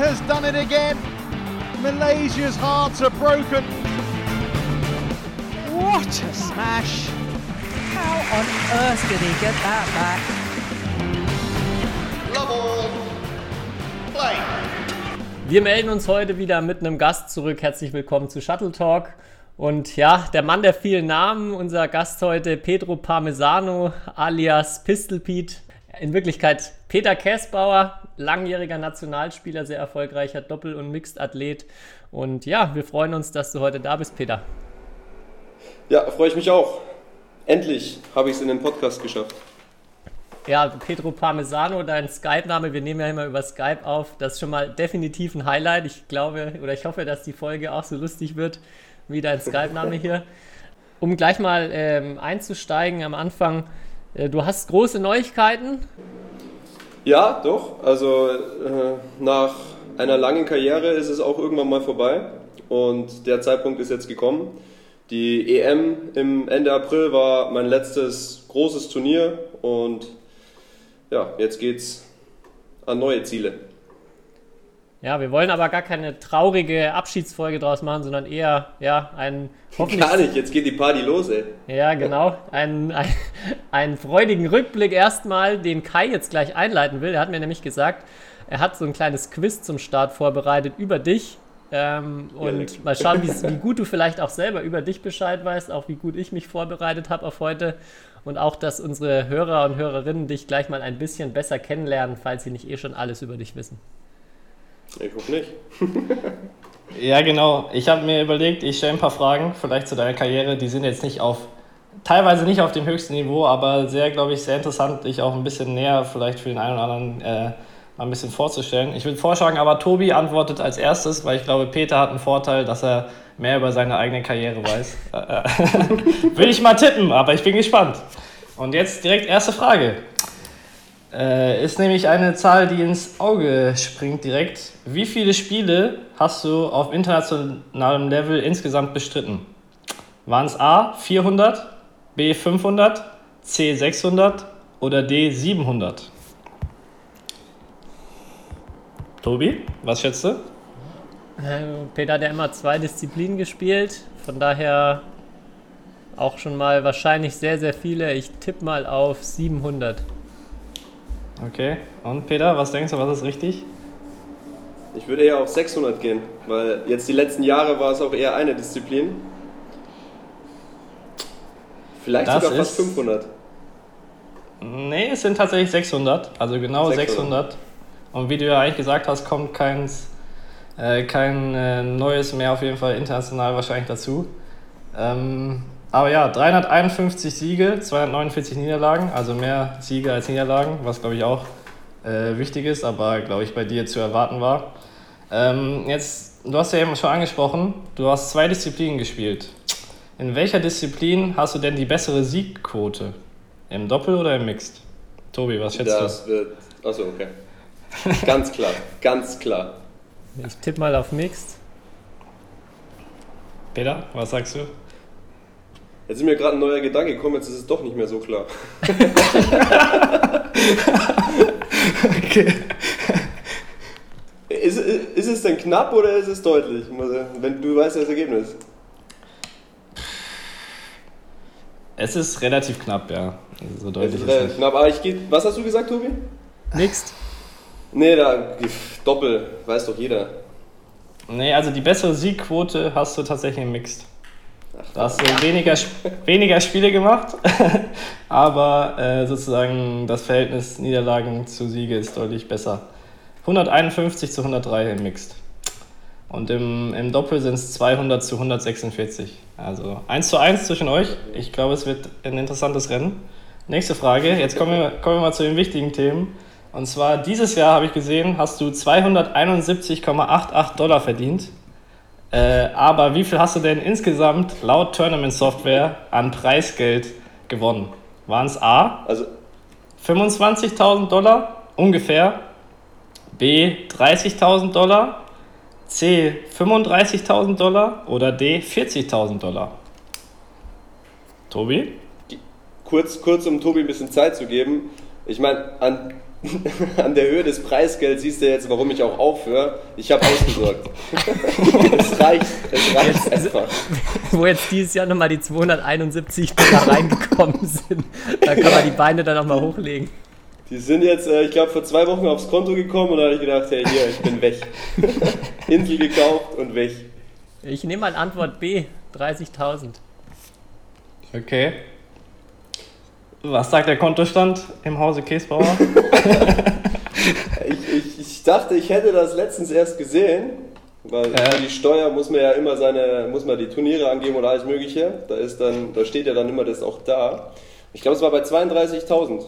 has done it again. Malaysia's hearts are broken. What a smash! How on earth did he get that back? Love Play. Wir melden uns heute wieder mit einem Gast zurück. Herzlich willkommen zu Shuttle Talk. Und ja, der Mann der vielen Namen, unser Gast heute, Pedro Parmesano alias Pistol Pete. In Wirklichkeit Peter Käsbauer, langjähriger Nationalspieler, sehr erfolgreicher Doppel- und Mixed-Athlet. Und ja, wir freuen uns, dass du heute da bist, Peter. Ja, freue ich mich auch. Endlich habe ich es in den Podcast geschafft. Ja, Pedro Parmesano, dein Skype-Name, wir nehmen ja immer über Skype auf. Das ist schon mal definitiv ein Highlight. Ich glaube oder ich hoffe, dass die Folge auch so lustig wird wie dein Skype-Name hier. Um gleich mal ähm, einzusteigen am Anfang, du hast große Neuigkeiten. Ja, doch. Also äh, nach einer langen Karriere ist es auch irgendwann mal vorbei und der Zeitpunkt ist jetzt gekommen. Die EM im Ende April war mein letztes großes Turnier und ja, jetzt geht's an neue Ziele. Ja, wir wollen aber gar keine traurige Abschiedsfolge draus machen, sondern eher, ja, ein hoffentlich... Gar nicht, jetzt geht die Party los, ey. Ja, genau. Einen, ein, einen freudigen Rückblick erstmal, den Kai jetzt gleich einleiten will. Er hat mir nämlich gesagt, er hat so ein kleines Quiz zum Start vorbereitet über dich. Ähm, und ja, mal schauen, wie gut du vielleicht auch selber über dich Bescheid weißt, auch wie gut ich mich vorbereitet habe auf heute. Und auch, dass unsere Hörer und Hörerinnen dich gleich mal ein bisschen besser kennenlernen, falls sie nicht eh schon alles über dich wissen. Ich hoffe nicht. ja, genau. Ich habe mir überlegt, ich stelle ein paar Fragen, vielleicht zu deiner Karriere. Die sind jetzt nicht auf, teilweise nicht auf dem höchsten Niveau, aber sehr, glaube ich, sehr interessant, dich auch ein bisschen näher vielleicht für den einen oder anderen äh, mal ein bisschen vorzustellen. Ich würde vorschlagen, aber Tobi antwortet als erstes, weil ich glaube, Peter hat einen Vorteil, dass er mehr über seine eigene Karriere weiß. Äh, äh, Will ich mal tippen, aber ich bin gespannt. Und jetzt direkt erste Frage. Äh, ist nämlich eine Zahl, die ins Auge springt direkt. Wie viele Spiele hast du auf internationalem Level insgesamt bestritten? Waren es A 400, B 500, C 600 oder D 700? Tobi, was schätzt du? Äh, Peter hat ja immer zwei Disziplinen gespielt, von daher auch schon mal wahrscheinlich sehr, sehr viele. Ich tippe mal auf 700. Okay. Und Peter, was denkst du, was ist richtig? Ich würde eher auf 600 gehen, weil jetzt die letzten Jahre war es auch eher eine Disziplin. Vielleicht das sogar fast 500. Nee, es sind tatsächlich 600, also genau 600. 600. Und wie du ja eigentlich gesagt hast, kommt keins, äh, kein äh, neues mehr auf jeden Fall international wahrscheinlich dazu. Ähm, aber ja, 351 Siege, 249 Niederlagen, also mehr Siege als Niederlagen, was glaube ich auch äh, wichtig ist, aber glaube ich bei dir zu erwarten war. Ähm, jetzt, du hast ja eben schon angesprochen, du hast zwei Disziplinen gespielt. In welcher Disziplin hast du denn die bessere Siegquote? Im Doppel oder im Mixed? Tobi, was schätzt das du? Wird, achso, okay. Ganz klar, ganz klar. Ich tippe mal auf Mixed. Peter, was sagst du? Jetzt ist mir gerade ein neuer Gedanke gekommen, jetzt ist es doch nicht mehr so klar. okay. Ist, ist es denn knapp oder ist es deutlich? Wenn du weißt das Ergebnis. Es ist relativ knapp, ja. So deutlich es ist relativ knapp. Aber ich gehe. Was hast du gesagt, Tobi? Mixed. Nee, da Doppel, weiß doch jeder. Nee, also die bessere Siegquote hast du tatsächlich im Mixed. Da hast du weniger, weniger Spiele gemacht, aber äh, sozusagen das Verhältnis Niederlagen zu Siege ist deutlich besser. 151 zu 103 im Mixed. Und im, im Doppel sind es 200 zu 146. Also 1 zu 1 zwischen euch. Ich glaube, es wird ein interessantes Rennen. Nächste Frage. Jetzt kommen wir, kommen wir mal zu den wichtigen Themen. Und zwar dieses Jahr habe ich gesehen, hast du 271,88 Dollar verdient. Äh, aber wie viel hast du denn insgesamt laut Tournament Software an Preisgeld gewonnen? Waren es A? Also 25.000 Dollar ungefähr, B 30.000 Dollar, C 35.000 Dollar oder D 40.000 Dollar? Tobi? Kurz, kurz, um Tobi ein bisschen Zeit zu geben. Ich meine, an an der Höhe des Preisgelds siehst du jetzt, warum ich auch aufhöre. Ich habe ausgesorgt. es reicht, es reicht einfach. Wo jetzt dieses Jahr nochmal die 271 Dollar reingekommen sind. Da kann man die Beine dann auch mal hochlegen. Die sind jetzt, äh, ich glaube, vor zwei Wochen aufs Konto gekommen und da habe ich gedacht, hey, hier, ich bin weg. Insel gekauft und weg. Ich nehme mal Antwort B, 30.000. Okay. Was sagt der Kontostand im Hause Käsbauer? Ich, ich, ich dachte, ich hätte das letztens erst gesehen, weil für die Steuer muss man ja immer seine, muss man die Turniere angeben oder alles Mögliche. Da ist dann, da steht ja dann immer das auch da. Ich glaube, es war bei 32.000.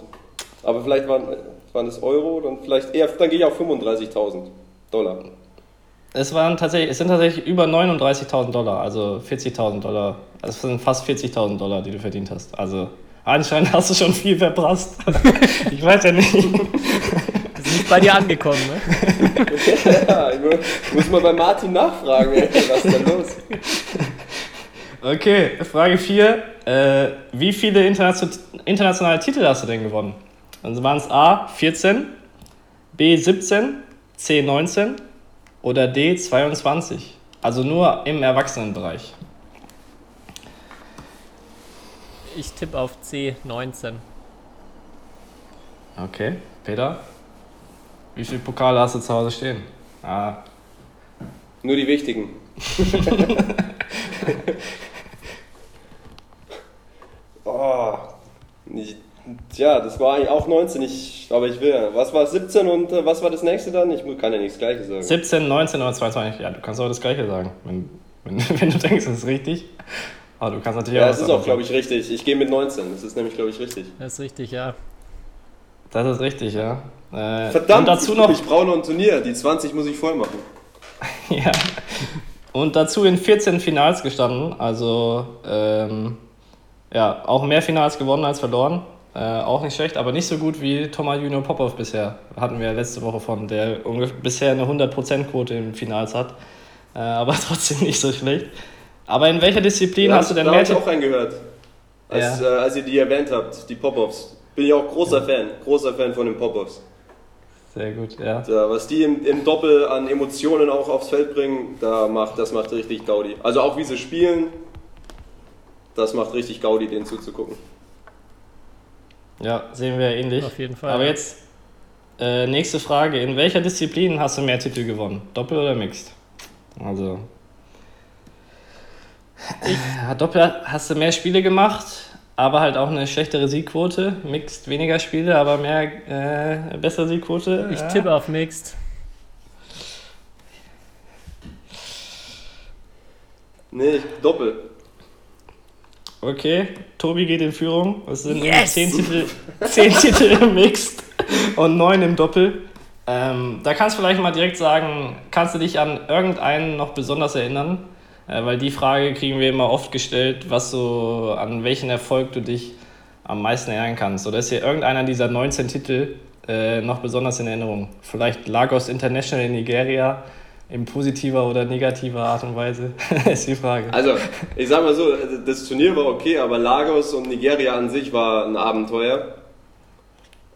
Aber vielleicht waren, waren es Euro, dann vielleicht eher, dann gehe ich auf 35.000 Dollar. Es, waren tatsächlich, es sind tatsächlich über 39.000 Dollar, also 40.000 Dollar. Also es sind fast 40.000 Dollar, die du verdient hast. Also anscheinend hast du schon viel verprasst. ich weiß ja nicht. Das ist nicht bei dir angekommen, ne? Ja, ich mu- muss mal bei Martin nachfragen, ey, was ist denn los? Okay, Frage 4. Äh, wie viele internation internationale Titel hast du denn gewonnen? Also waren es A 14, B 17, C 19 oder D 22? Also nur im Erwachsenenbereich. Ich tippe auf C, 19. Okay, Peter. Wie viele Pokale hast du zu Hause stehen? Ah, Nur die wichtigen. oh, ich, tja, das war eigentlich auch 19, ich, aber ich will. Was war 17 und äh, was war das nächste dann? Ich kann ja nichts Gleiches sagen. 17, 19 oder 22? Ja, du kannst auch das Gleiche sagen, wenn, wenn, wenn du denkst, das ist richtig. Aber du kannst natürlich Ja, was es ist auch, glaube ich, richtig. Ich gehe mit 19. Das ist nämlich, glaube ich, richtig. Das ist richtig, ja. Das ist richtig, ja. Äh, Verdammt, und dazu ich, noch, ich brauche noch ein Turnier. Die 20 muss ich voll machen. ja. Und dazu in 14 Finals gestanden. Also, ähm, ja, auch mehr Finals gewonnen als verloren. Äh, auch nicht schlecht, aber nicht so gut wie Thomas Junior Popov bisher. Hatten wir letzte Woche von, der ungefähr, bisher eine 100%-Quote in Finals hat. Äh, aber trotzdem nicht so schlecht. Aber in welcher Disziplin Ja, hast du denn da mehr habe ich Titel? auch reingehört. Als, Ja. äh, als ihr die erwähnt habt, die Pop-Offs. Bin ich auch großer Fan. Großer Fan von den Pop-Offs. Sehr gut, ja. Da, was die im, im Doppel an Emotionen auch aufs Feld bringen, da macht, das macht richtig Gaudi. Also auch wie sie spielen, das macht richtig Gaudi, denen zuzugucken. Ja, sehen wir ähnlich. Auf jeden Fall, Aber ja. jetzt äh, nächste Frage. In welcher Disziplin hast du mehr Titel gewonnen? Doppel oder Mixed? Also. Ja, Doppel hast du mehr Spiele gemacht, aber halt auch eine schlechtere Siegquote. Mixed weniger Spiele, aber mehr äh, bessere Siegquote. Ich ja. tippe auf Mixed. Nee, ich, Doppel. Okay, Tobi geht in Führung. Es sind Yes! 10 Titel, 10 Titel im Mixed und 9 im Doppel. Ähm, da kannst du vielleicht mal direkt sagen, kannst du dich an irgendeinen noch besonders erinnern? Äh, weil die Frage kriegen wir immer oft gestellt, was so, an welchen Erfolg du dich am meisten erinnern kannst. Oder ist hier irgendeiner dieser 19 Titel äh, noch besonders in Erinnerung? Vielleicht Lagos International in Nigeria in positiver oder negativer Art und Weise? ist die Frage. Also, ich sag mal so, das Turnier war okay, aber Lagos und Nigeria an sich war ein Abenteuer.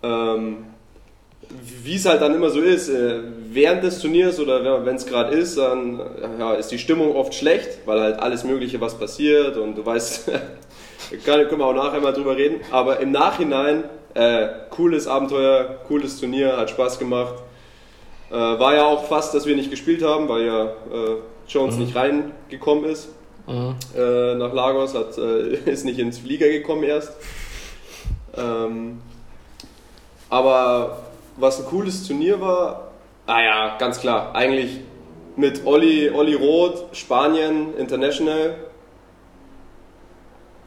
Ähm, wie es halt dann immer so ist, äh, während des Turniers oder wenn es gerade ist, dann äh, ja, ist die Stimmung oft schlecht, weil halt alles Mögliche was passiert und du weißt, kann, können wir auch nachher mal drüber reden, aber im Nachhinein, äh, cooles Abenteuer, cooles Turnier, hat Spaß gemacht. Äh, war ja auch fast, dass wir nicht gespielt haben, weil ja äh, Jones nicht reingekommen ist äh, nach Lagos, hat, ist nicht ins Flieger gekommen erst. Ähm, aber was ein cooles Turnier war, ah ja, ganz klar, eigentlich mit Olli, Olli Roth, Spanien International.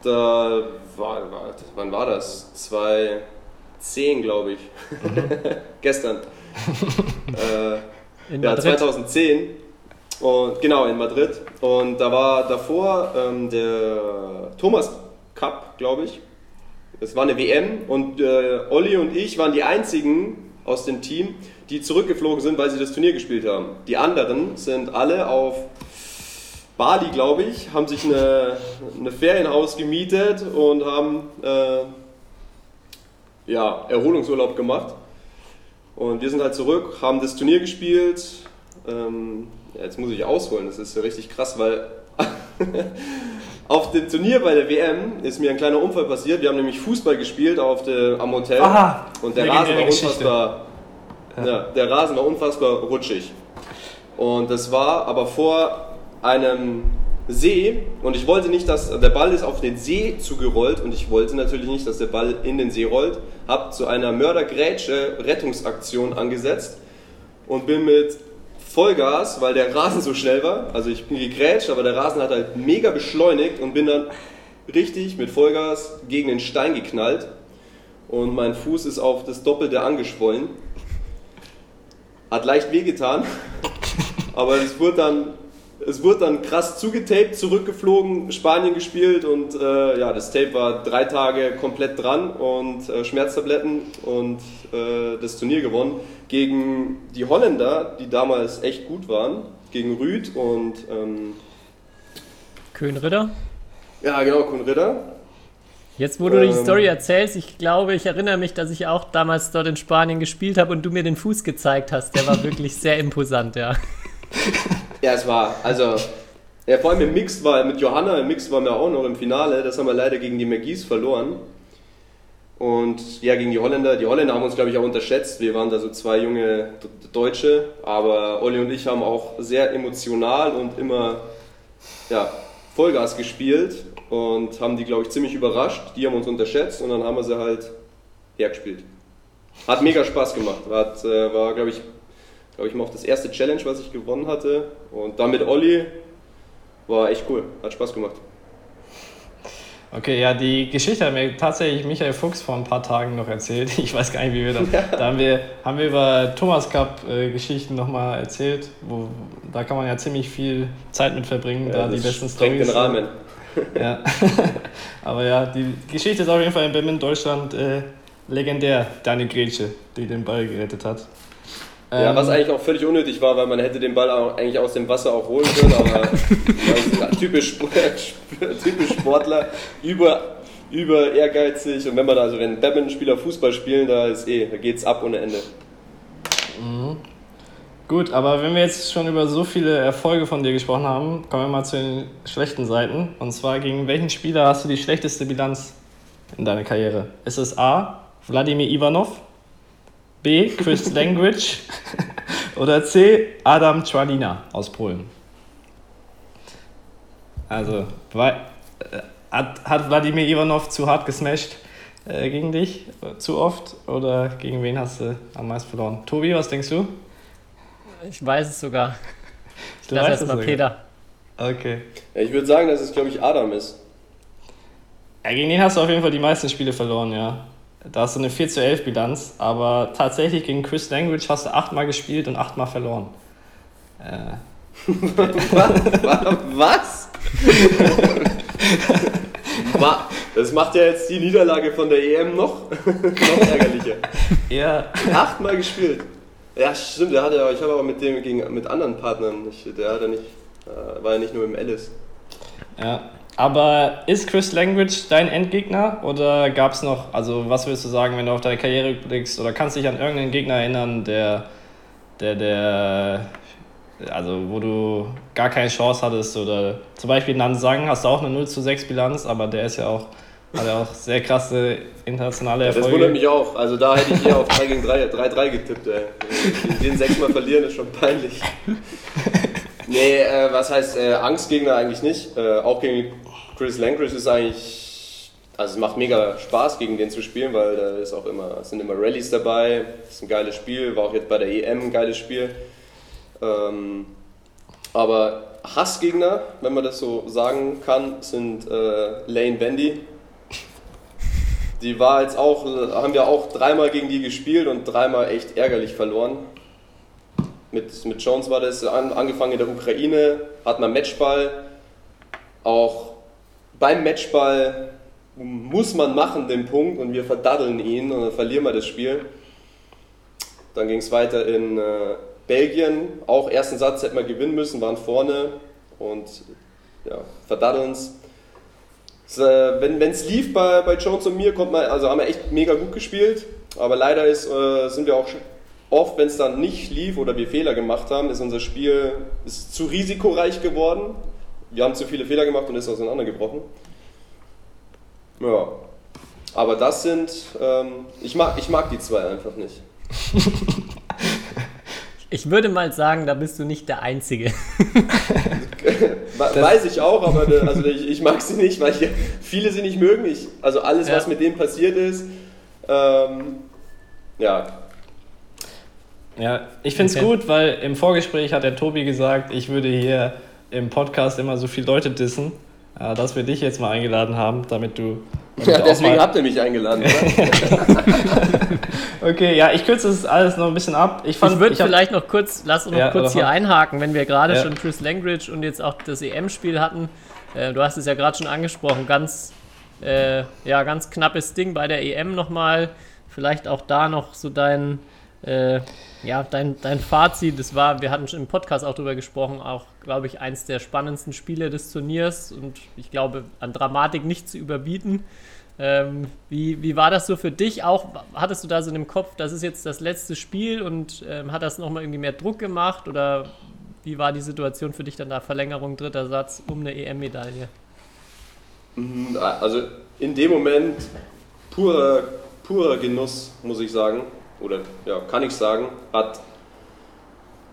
Da war, war, wann war das? 2010, glaube ich. Gestern. äh, ja, Madrid. 2010. Und genau, in Madrid. Und da war davor ähm, der Thomas Cup, glaube ich. Es war eine WM und äh, Olli und ich waren die einzigen aus dem Team, die zurückgeflogen sind, weil sie das Turnier gespielt haben. Die anderen sind alle auf Bali, glaube ich, haben sich eine, eine Ferienhaus gemietet und haben äh, ja, Erholungsurlaub gemacht. Und wir sind halt zurück, haben das Turnier gespielt. Ähm, ja, jetzt muss ich ausholen, das ist ja richtig krass, weil auf dem Turnier bei der WM ist mir ein kleiner Unfall passiert. Wir haben nämlich Fußball gespielt auf der, am Hotel Aha, und der Rasen war Geschichte. unfassbar, ja. der Rasen war unfassbar rutschig. Und das war aber vor einem See und ich wollte nicht, dass der Ball ist auf den See zugerollt und ich wollte natürlich nicht, dass der Ball in den See rollt. Hab zu einer Mördergrätsche Rettungsaktion angesetzt und bin mit Vollgas, weil der Rasen so schnell war, also ich bin gegrätscht, aber der Rasen hat halt mega beschleunigt und bin dann richtig mit Vollgas gegen den Stein geknallt und mein Fuß ist auf das Doppelte angeschwollen. Hat leicht wehgetan, aber es wurde dann, es wurde dann krass zugetaped, zurückgeflogen, Spanien gespielt und äh, ja, das Tape war drei Tage komplett dran und äh, Schmerztabletten und äh, das Turnier gewonnen gegen die Holländer, die damals echt gut waren, gegen Rüd und ähm, Köhnritter. ja genau, Kuhn Ritter. Jetzt, wo du die Ähm. Story erzählst, ich glaube, ich erinnere mich, dass ich auch damals dort in Spanien gespielt habe und du mir den Fuß gezeigt hast. Der war wirklich sehr imposant, ja. Ja, es war, also, ja, vor allem im Mix war, mit Johanna im Mix waren wir auch noch im Finale, das haben wir leider gegen die McGees verloren. Und ja, gegen die Holländer, die Holländer haben uns, glaube ich, auch unterschätzt. Wir waren da so zwei junge Deutsche, aber Olli und ich haben auch sehr emotional und immer ja, Vollgas gespielt und haben die, glaube ich, ziemlich überrascht. Die haben uns unterschätzt und dann haben wir sie halt hergespielt. Hat mega Spaß gemacht. Hat, äh, war, glaube ich, glaube ich, mal auch das erste Challenge, was ich gewonnen hatte. Und dann mit Olli war echt cool. Hat Spaß gemacht. Okay, ja, die Geschichte hat mir tatsächlich Michael Fuchs vor ein paar Tagen noch erzählt. Ich weiß gar nicht, wie wir da. Da haben wir, haben wir über Thomas Cup-Geschichten nochmal erzählt. Wo, da kann man ja ziemlich viel Zeit mit verbringen, da die das besten sprengt den Storys. Rahmen. Ja. Aber ja, die Geschichte ist auf jeden Fall in Badminton Deutschland äh, legendär. Deine Grätsche, die den Ball gerettet hat. Ja, Ähm, was eigentlich auch völlig unnötig war, weil man hätte den Ball auch eigentlich aus dem Wasser auch holen können, aber also, typisch, typisch Sportler, über, über ehrgeizig und wenn man da, also wenn Badminton-Spieler Fußball spielen, da ist eh, da geht's ab ohne Ende. Gut, aber wenn wir jetzt schon über so viele Erfolge von dir gesprochen haben, kommen wir mal zu den schlechten Seiten. Und zwar, gegen welchen Spieler hast du die schlechteste Bilanz in deiner Karriere? Ist es A. Wladimir Ivanov, B. Chris Langridge oder C. Adam Czwalina aus Polen? Also, äh, hat, hat Wladimir Ivanov zu hart gesmashed äh, gegen dich? Äh, Zu oft? Oder gegen wen hast du am meisten verloren? Tobi, was denkst du? Ich weiß es sogar. Ich Du lass weißt erst es mal sogar. Peter. Okay. Ja, ich würde sagen, dass es, glaube ich, Adam ist. Ja, gegen den hast du auf jeden Fall die meisten Spiele verloren, ja. Da hast du eine 4 zu 11 Bilanz, aber tatsächlich gegen Chris Langridge hast du achtmal gespielt und achtmal verloren. Äh, Was? Wa- Das macht ja jetzt die Niederlage von der EM noch, noch ärgerlicher. ja, Achtmal gespielt. Ja, stimmt, der hat ja, ich habe aber mit dem gegen, mit anderen Partnern, nicht, der hat ja nicht, äh, war ja nicht nur im Alice. ja. Aber ist Chris Langridge dein Endgegner oder gab es noch, also was würdest du sagen, wenn du auf deine Karriere blickst oder kannst dich an irgendeinen Gegner erinnern, der, der, der, also wo du gar keine Chance hattest oder zum Beispiel Nansang hast du auch eine 0 zu 6 Bilanz, aber der ist ja auch, hat ja auch sehr krasse internationale Ja, das Erfolge. wundert mich auch. Also da hätte ich eher auf 3 gegen 3, 3-3 getippt, ey. Den sechsmal verlieren ist schon peinlich. Nee, äh, was heißt äh, Angstgegner eigentlich nicht. Äh, auch gegen Chris Langridge ist eigentlich, also es macht mega Spaß gegen den zu spielen, weil da ist auch immer, sind immer Rallyes dabei, ist ein geiles Spiel, war auch jetzt bei der EM ein geiles Spiel. Ähm, aber Hassgegner, wenn man das so sagen kann, sind äh, Lane Bendy. Die war jetzt auch, haben wir auch dreimal gegen die gespielt und dreimal echt ärgerlich verloren. Mit, mit Jones war das an, angefangen in der Ukraine, hat man Matchball. Auch beim Matchball muss man machen den Punkt und wir verdaddeln ihn und dann verlieren wir das Spiel. Dann ging es weiter in äh, Belgien. Auch ersten Satz hätten wir gewinnen müssen, waren vorne und ja, verdaddeln es. Äh, wenn es lief bei, bei Jones und mir, konnte man, also haben wir echt mega gut gespielt. Aber leider ist, äh, sind wir auch oft, wenn es dann nicht lief oder wir Fehler gemacht haben, ist unser Spiel ist zu risikoreich geworden. Wir haben zu viele Fehler gemacht und ist auseinandergebrochen. Ja. Aber das sind, ähm, ich, mag, ich mag die zwei einfach nicht. Ich würde mal sagen, da bist du nicht der Einzige. Weiß ich auch, aber äh, also ich, ich, mag sie nicht, weil ich, viele sie nicht mögen. Ich, also alles, ja. was mit denen passiert ist, ähm, ja. Ja, ich finde es okay. gut, weil im Vorgespräch hat der Tobi gesagt, ich würde hier im Podcast immer so viele Leute dissen, äh, dass wir dich jetzt mal eingeladen haben, damit du. Damit ja, deswegen habt ihr mich eingeladen, okay, ja, ich kürze es alles noch ein bisschen ab. Ich, ich würde vielleicht noch kurz, lass uns noch ja, kurz hier einhaken, wenn wir gerade ja. schon Chris Langridge und jetzt auch das EM-Spiel hatten. Äh, du hast es ja gerade schon angesprochen, ganz, äh, ja, ganz knappes Ding bei der EM nochmal. Vielleicht auch da noch so dein, äh, ja, dein, dein Fazit. Das war, wir hatten schon im Podcast auch drüber gesprochen, auch, glaube ich, eins der spannendsten Spiele des Turniers und ich glaube, an Dramatik nicht zu überbieten. Ähm, wie, wie war das so für dich auch? Hattest du da so in dem Kopf, das ist jetzt das letzte Spiel und ähm, hat das nochmal irgendwie mehr Druck gemacht oder wie war die Situation für dich dann da? Verlängerung, dritter Satz um eine EM-Medaille? Mhm, also in dem Moment purer, purer Genuss, muss ich sagen. Oder ja, kann ich sagen. Hat,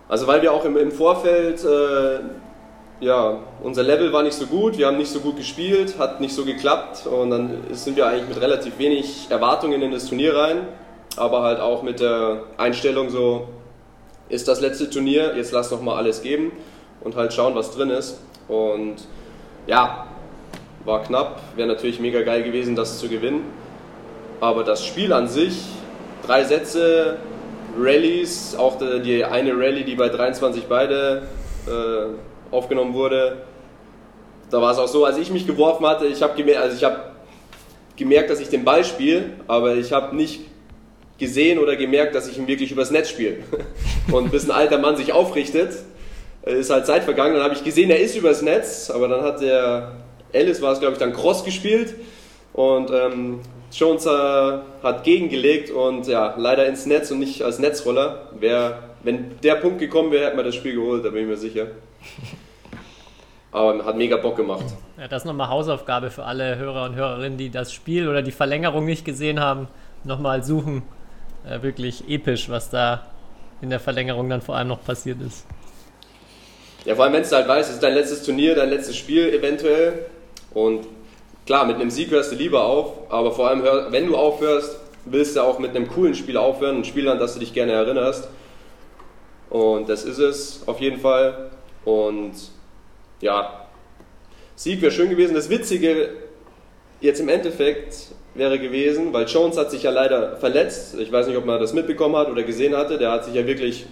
also weil wir auch im, im Vorfeld äh, ja, unser Level war nicht so gut, wir haben nicht so gut gespielt, hat nicht so geklappt und dann sind wir eigentlich mit relativ wenig Erwartungen in das Turnier rein, aber halt auch mit der Einstellung so, ist das letzte Turnier, jetzt lass doch mal alles geben und halt schauen, was drin ist. Und ja, war knapp, wäre natürlich mega geil gewesen, das zu gewinnen. Aber das Spiel an sich, drei Sätze, Rallyes, auch die eine Rallye, die bei 23 beide äh, aufgenommen wurde. Da war es auch so, als ich mich geworfen hatte, ich habe gemerkt, also hab gemerkt, dass ich den Ball spiele, aber ich habe nicht gesehen oder gemerkt, dass ich ihn wirklich übers Netz spiele. Und bis ein alter Mann sich aufrichtet, äh, ist halt Zeit vergangen. Dann habe ich gesehen, er ist übers Netz, aber dann hat der Ellis, war es glaube ich, dann Cross gespielt und ähm, Jones äh, hat gegengelegt und ja, leider ins Netz und nicht als Netzroller. Wär, wenn der Punkt gekommen wäre, hätte man das Spiel geholt, da bin ich mir sicher. Aber hat mega Bock gemacht. Ja, das ist nochmal Hausaufgabe für alle Hörer und Hörerinnen, die das Spiel oder die Verlängerung nicht gesehen haben. Nochmal suchen. Äh, wirklich episch, was da in der Verlängerung dann vor allem noch passiert ist. Ja, vor allem, wenn du halt weißt, es ist dein letztes Turnier, dein letztes Spiel eventuell. Und klar, mit einem Sieg hörst du lieber auf, aber vor allem, wenn du aufhörst, willst du auch mit einem coolen Spiel aufhören, ein Spiel, an das du dich gerne erinnerst. Und das ist es auf jeden Fall. Und ja, Sieg wäre schön gewesen. Das Witzige jetzt im Endeffekt wäre gewesen, weil Jones hat sich ja leider verletzt. Ich weiß nicht, ob man das mitbekommen hat oder gesehen hatte. Der hat sich ja wirklich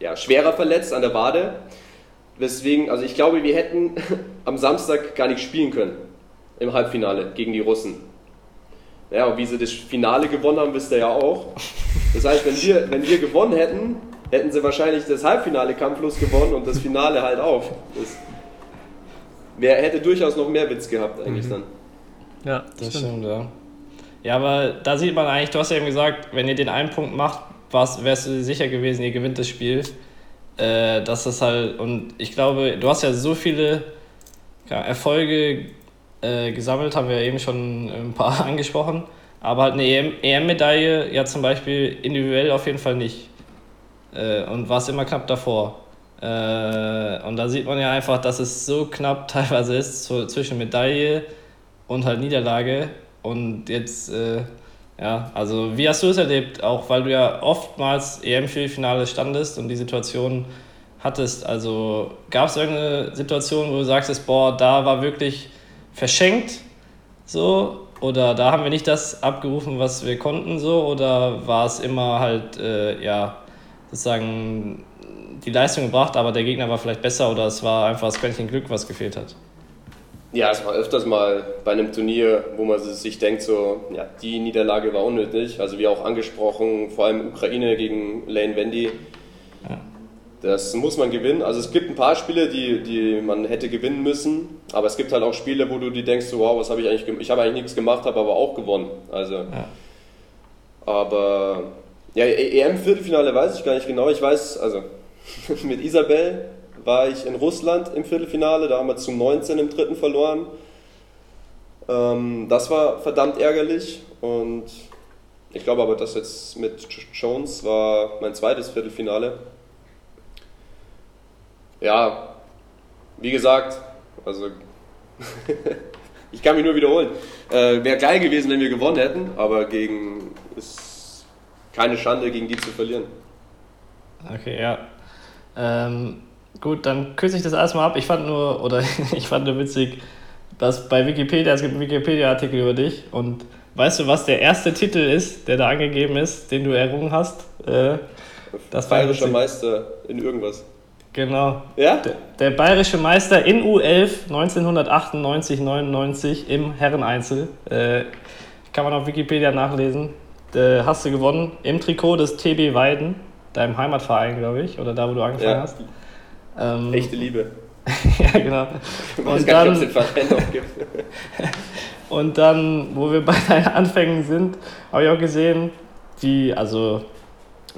ja, schwerer verletzt an der Wade. Weswegen, also ich glaube, wir hätten am Samstag gar nicht spielen können im Halbfinale gegen die Russen. Ja, und wie sie das Finale gewonnen haben, wisst ihr ja auch. Das heißt, wenn wir, wenn wir gewonnen hätten, hätten sie wahrscheinlich das Halbfinale kampflos gewonnen und das Finale halt auch. Das wär, hätte durchaus noch mehr Witz gehabt eigentlich mhm. dann. Ja, das, das stimmt. stimmt, ja. Ja, aber da sieht man eigentlich, du hast ja eben gesagt, wenn ihr den einen Punkt macht, wärst du sicher gewesen, ihr gewinnt das Spiel. Äh, dass das halt, und ich glaube, du hast ja so viele ja, Erfolge äh, gesammelt, haben wir eben schon ein paar angesprochen. Aber halt eine EM-Medaille ja zum Beispiel individuell auf jeden Fall nicht. Äh, und war es immer knapp davor. Äh, und da sieht man ja einfach, dass es so knapp teilweise ist so, zwischen Medaille und halt Niederlage. Und jetzt, äh, ja, also wie hast du es erlebt? Auch weil du ja oftmals EM-Finale standest und die Situation hattest. Also gab es irgendeine Situation, wo du sagst, boah, da war wirklich verschenkt so oder da haben wir nicht das abgerufen, was wir konnten so oder war es immer halt äh, ja sozusagen die Leistung gebracht, aber der Gegner war vielleicht besser oder es war einfach das Quäntchen Glück, was gefehlt hat? Ja, es war öfters mal bei einem Turnier, wo man sich denkt, so, ja, die Niederlage war unnötig. Also wie auch angesprochen, vor allem Ukraine gegen Lane Wendy. Das muss man gewinnen. Also es gibt ein paar Spiele, die, die man hätte gewinnen müssen, aber es gibt halt auch Spiele, wo du dir denkst, wow, was habe ich eigentlich, ich habe eigentlich nichts gemacht, habe aber auch gewonnen. Also, ja. aber Ja, EM-Viertelfinale weiß ich gar nicht genau. Ich weiß, also mit Isabel war ich in Russland im Viertelfinale, da haben wir zu 19 im dritten verloren. Ähm, das war verdammt ärgerlich und ich glaube aber, dass jetzt mit Jones war mein zweites Viertelfinale. Ja, wie gesagt, also ich kann mich nur wiederholen. Äh, Wäre geil gewesen, wenn wir gewonnen hätten, aber gegen ist keine Schande, gegen die zu verlieren. Okay, ja. Ähm, gut, dann kürze ich das erstmal ab. Ich fand nur, oder ich fand nur witzig, dass bei Wikipedia, es gibt einen Wikipedia-Artikel über dich und weißt du, was der erste Titel ist, der da angegeben ist, den du errungen hast? Äh, das Bayerischer Meister in irgendwas. Genau. Ja? Der, der bayerische Meister in U11 1998, 99 im Herreneinzel. Äh, kann man auf Wikipedia nachlesen. Äh, hast du gewonnen im Trikot des TB Weiden, deinem Heimatverein, glaube ich, oder da, wo du angefangen ja. hast. Ähm, Echte Liebe. ja, genau. Und dann, nicht, und dann, wo wir bei deinen Anfängen sind, habe ich auch gesehen, die, also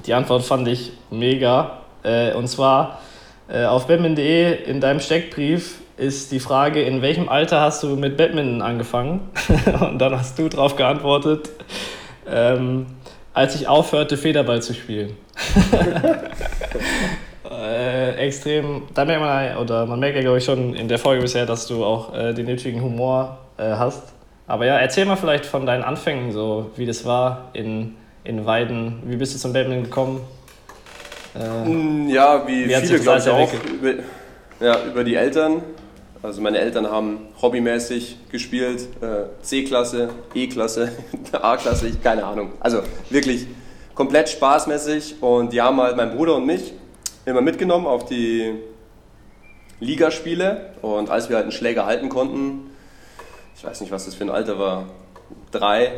die Antwort fand ich mega. Äh, und zwar auf badminton.de in deinem Steckbrief ist die Frage, in welchem Alter hast du mit Badminton angefangen? und dann hast du darauf geantwortet, ähm, als ich aufhörte, Federball zu spielen. äh, extrem, da merkt man, oder man merkt ja, glaube ich, schon in der Folge bisher, dass du auch äh, den nötigen Humor äh, hast. Aber ja, erzähl mal vielleicht von deinen Anfängen, so wie das war in, in Weiden. Wie bist du zum Badminton gekommen? Äh, ja, wie, wie viele, glaube ich, auch. Über, ja, über die Eltern. Also meine Eltern haben hobbymäßig gespielt, äh, C-Klasse, E-Klasse, A-Klasse, keine Ahnung. Also wirklich komplett spaßmäßig und die haben halt meinen Bruder und mich immer mitgenommen auf die Ligaspiele und als wir halt einen Schläger halten konnten, ich weiß nicht, was das für ein Alter war, drei,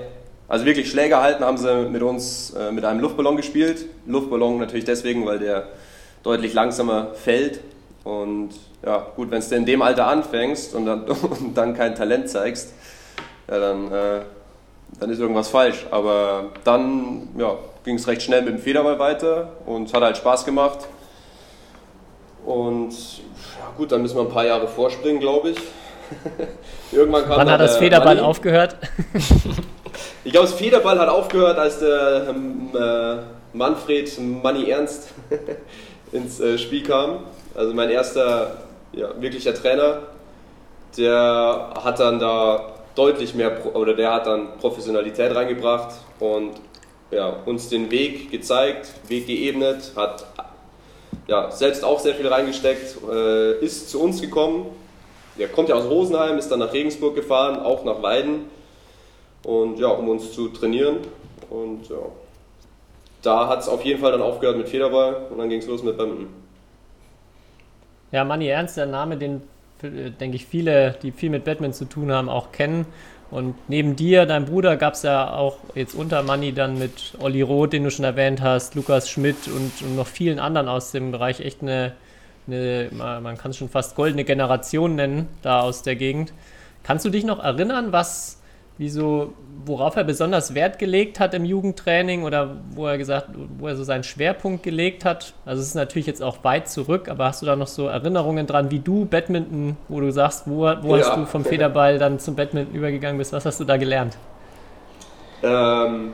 also wirklich Schläger halten haben sie mit uns äh, mit einem Luftballon gespielt. Luftballon natürlich deswegen, weil der deutlich langsamer fällt. Und ja, gut, wenn du in dem Alter anfängst und dann, und dann kein Talent zeigst, ja, dann, äh, dann ist irgendwas falsch. Aber dann ja, ging es recht schnell mit dem Federball weiter und es hat halt Spaß gemacht. Und ja, gut, dann müssen wir ein paar Jahre vorspringen, glaube ich. Irgendwann kam Wann hat das Federball Money. aufgehört? Ich glaube, das Federball hat aufgehört, als der ähm, äh, Manfred Manni Ernst ins äh, Spiel kam. Also mein erster ja, wirklicher Trainer, der hat dann da deutlich mehr, oder der hat dann Professionalität reingebracht und ja, uns den Weg gezeigt, Weg geebnet, hat ja, selbst auch sehr viel reingesteckt, äh, ist zu uns gekommen. Der kommt ja aus Rosenheim, ist dann nach Regensburg gefahren, auch nach Weiden und ja, um uns zu trainieren. Und ja, da hat es auf jeden Fall dann aufgehört mit Federball und dann ging es los mit Badminton. Ja, Manni Ernst, der Name, den denke ich viele, die viel mit Badminton zu tun haben, auch kennen. Und neben dir, deinem Bruder, gab es ja auch jetzt unter Manni dann mit Olli Roth, den du schon erwähnt hast, Lukas Schmidt und, und noch vielen anderen aus dem Bereich echt eine, eine man kann es schon fast goldene Generation nennen, da aus der Gegend. Kannst du dich noch erinnern, was wieso, worauf er besonders Wert gelegt hat im Jugendtraining oder wo er gesagt, wo er so seinen Schwerpunkt gelegt hat. Also es ist natürlich jetzt auch weit zurück, aber hast du da noch so Erinnerungen dran, wie du Badminton, wo du sagst, wo, wo ja. hast du vom Federball dann zum Badminton übergegangen bist? Was hast du da gelernt? Ähm,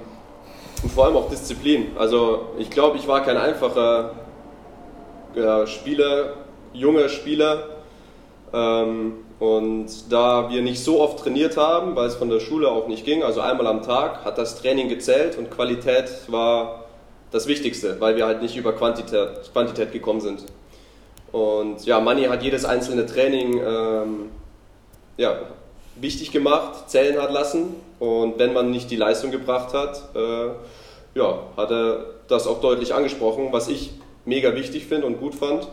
und vor allem auch Disziplin. Also ich glaube, ich war kein einfacher ja, Spieler, junger Spieler. Ähm, und da wir nicht so oft trainiert haben, weil es von der Schule auch nicht ging, also einmal am Tag, hat das Training gezählt und Qualität war das Wichtigste, weil wir halt nicht über Quantität, Quantität gekommen sind. Und ja, Manni hat jedes einzelne Training ähm, ja, wichtig gemacht, zählen hat lassen. Und wenn man nicht die Leistung gebracht hat, äh, ja, hat er das auch deutlich angesprochen, was ich mega wichtig finde und gut fand.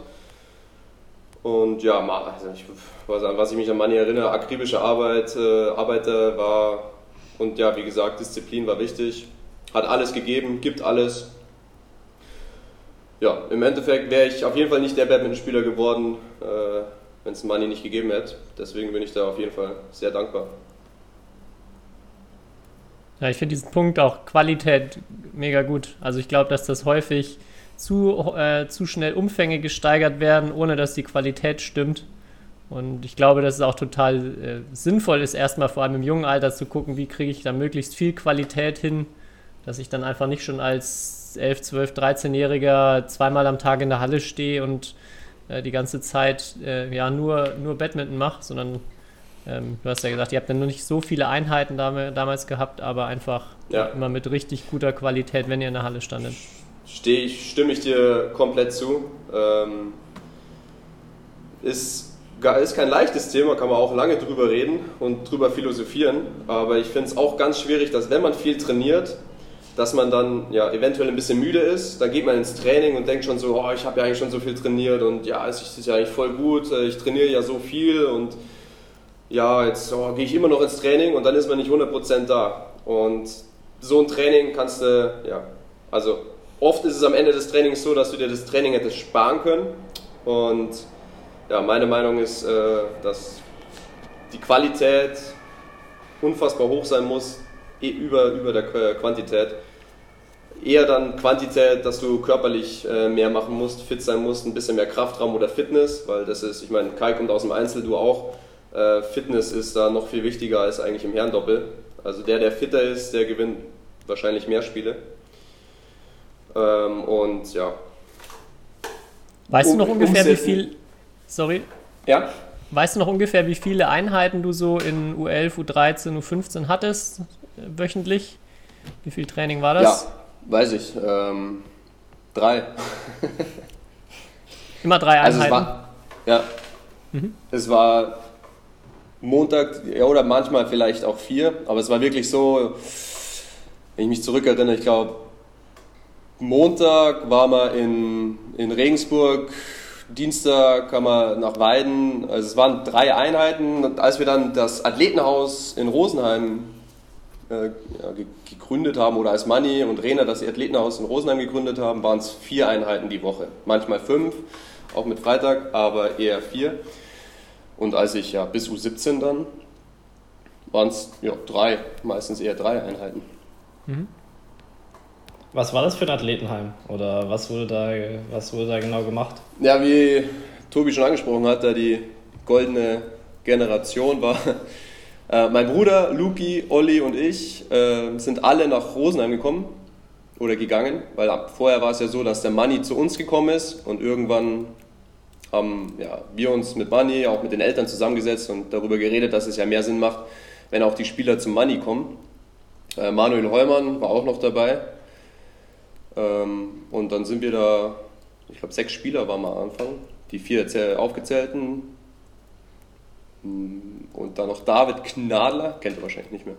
Und ja, also ich, was ich mich an Manni erinnere, akribische Arbeit, äh, Arbeiter war und ja, wie gesagt, Disziplin war wichtig. Hat alles gegeben, gibt alles. Ja, im Endeffekt wäre ich auf jeden Fall nicht der Badminton-Spieler geworden, äh, wenn es Manni nicht gegeben hätte. Deswegen bin ich da auf jeden Fall sehr dankbar. Ja, ich finde diesen Punkt auch Qualität mega gut. Also ich glaube, dass das häufig zu, äh, zu schnell Umfänge gesteigert werden, ohne dass die Qualität stimmt. Und ich glaube, dass es auch total äh, sinnvoll ist, erstmal vor allem im jungen Alter zu gucken, wie kriege ich da möglichst viel Qualität hin, dass ich dann einfach nicht schon als 11, 12, 13-Jähriger zweimal am Tag in der Halle stehe und äh, die ganze Zeit äh, ja, nur, nur Badminton mache, sondern ähm, du hast ja gesagt, ihr habt ja noch nicht so viele Einheiten damals gehabt, aber einfach ja. immer mit richtig guter Qualität, wenn ihr in der Halle standet. Stehe ich, stimme ich dir komplett zu. Ähm, ist, ist kein leichtes Thema, kann man auch lange drüber reden und drüber philosophieren, aber ich finde es auch ganz schwierig, dass wenn man viel trainiert, dass man dann ja eventuell ein bisschen müde ist, dann geht man ins Training und denkt schon so, oh, ich habe ja eigentlich schon so viel trainiert und ja, es ist ja eigentlich voll gut, äh, ich trainiere ja so viel und ja, jetzt oh, gehe ich immer noch ins Training und dann ist man nicht 100% da. Und so ein Training kannst du, ja, also oft ist es am Ende des Trainings so, dass du dir das Training hättest sparen können. Und ja, meine Meinung ist, äh, dass die Qualität unfassbar hoch sein muss, eh über, über der Quantität. Eher dann Quantität, dass du körperlich äh, mehr machen musst, fit sein musst, ein bisschen mehr Kraftraum oder Fitness, weil das ist, ich meine, Kai kommt aus dem Einzel, du auch. Äh, Fitness ist da noch viel wichtiger als eigentlich im Herrendoppel. Also der, der fitter ist, der gewinnt wahrscheinlich mehr Spiele. Ähm, und ja. Weißt um, du noch ungefähr, wie viel. Sorry. Ja. Weißt du noch ungefähr, wie viele Einheiten du so in U11, U13, U15 hattest äh, wöchentlich? Wie viel Training war das? Ja, weiß ich. Ähm, drei. Immer drei Einheiten? Also es war, ja. Mhm. Es war Montag, ja, oder manchmal vielleicht auch vier, aber es war wirklich so, wenn ich mich zurückerinnere, ich glaube, Montag war man in, in Regensburg, Dienstag kam man nach Weiden, also es waren drei Einheiten. Und als wir dann das Athletenhaus in Rosenheim äh, ja, gegründet haben, oder als Manni und Rena das Athletenhaus in Rosenheim gegründet haben, waren es vier Einheiten die Woche. Manchmal fünf, auch mit Freitag, aber eher vier. Und als ich ja bis U17 dann, waren es ja, drei, meistens eher drei Einheiten. Mhm. Was war das für ein Athletenheim? Oder was wurde da, was wurde da genau gemacht? Ja, wie Tobi schon angesprochen hat, da die goldene Generation war. Äh, mein Bruder, Luki, Olli und ich äh, sind alle nach Rosenheim gekommen oder gegangen, weil vorher war es ja so, dass der Manni zu uns gekommen ist und irgendwann haben ja, wir uns mit Money, auch mit den Eltern zusammengesetzt und darüber geredet, dass es ja mehr Sinn macht, wenn auch die Spieler zum Money kommen. Äh, Manuel Heumann war auch noch dabei. Ähm, und dann sind wir da, ich glaube, sechs Spieler waren wir am Anfang. Die vier aufgezählten. Mm, und dann noch David Knadler, kennt ihr wahrscheinlich nicht mehr.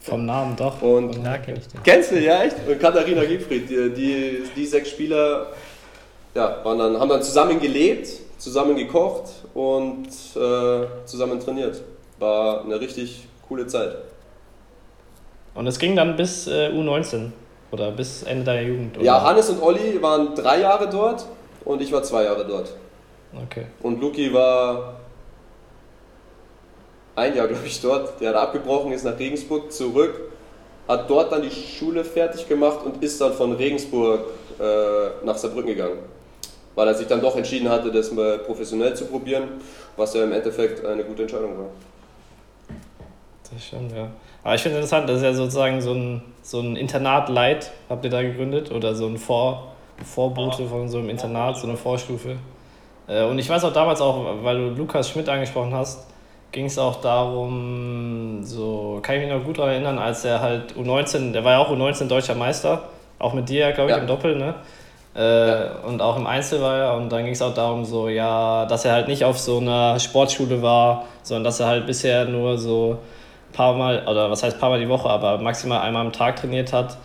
Vom Namen doch. Und ja, kenn ich den. Kennst du, ja echt? Und Katharina Giebfried, die, die, die sechs Spieler ja, waren dann, haben dann zusammen gelebt zusammen gekocht und äh, zusammen trainiert. War eine richtig coole Zeit. Und es ging dann bis äh, U19 oder bis Ende deiner Jugend? Oder? Ja, Hannes und Olli waren drei Jahre dort und ich war zwei Jahre dort. Okay. Und Luki war ein Jahr, glaube ich, dort. Der hat abgebrochen, ist nach Regensburg zurück, hat dort dann die Schule fertig gemacht und ist dann von Regensburg äh, nach Saarbrücken gegangen weil er sich dann doch entschieden hatte, das mal professionell zu probieren, was ja im Endeffekt eine gute Entscheidung war. Das stimmt, ja. Aber ich finde es interessant, das ist ja sozusagen so ein, so ein Internat-Light, habt ihr da gegründet, oder so ein Vor, Vorbote von so einem Internat, so eine Vorstufe. Äh, und ich weiß auch damals auch, weil du Lukas Schmidt angesprochen hast, ging es auch darum, so kann ich mich noch gut daran erinnern, als er halt U19, der war ja auch U19 deutscher Meister, auch mit dir, glaube ich, ja. im Doppel, ne? Äh, ja. Und auch im Einzel war er. Und dann ging es auch darum, so, ja, dass er halt nicht auf so einer Sportschule war, sondern dass er halt bisher nur so paar Mal, oder was heißt paar Mal die Woche, aber maximal einmal am Tag trainiert hat.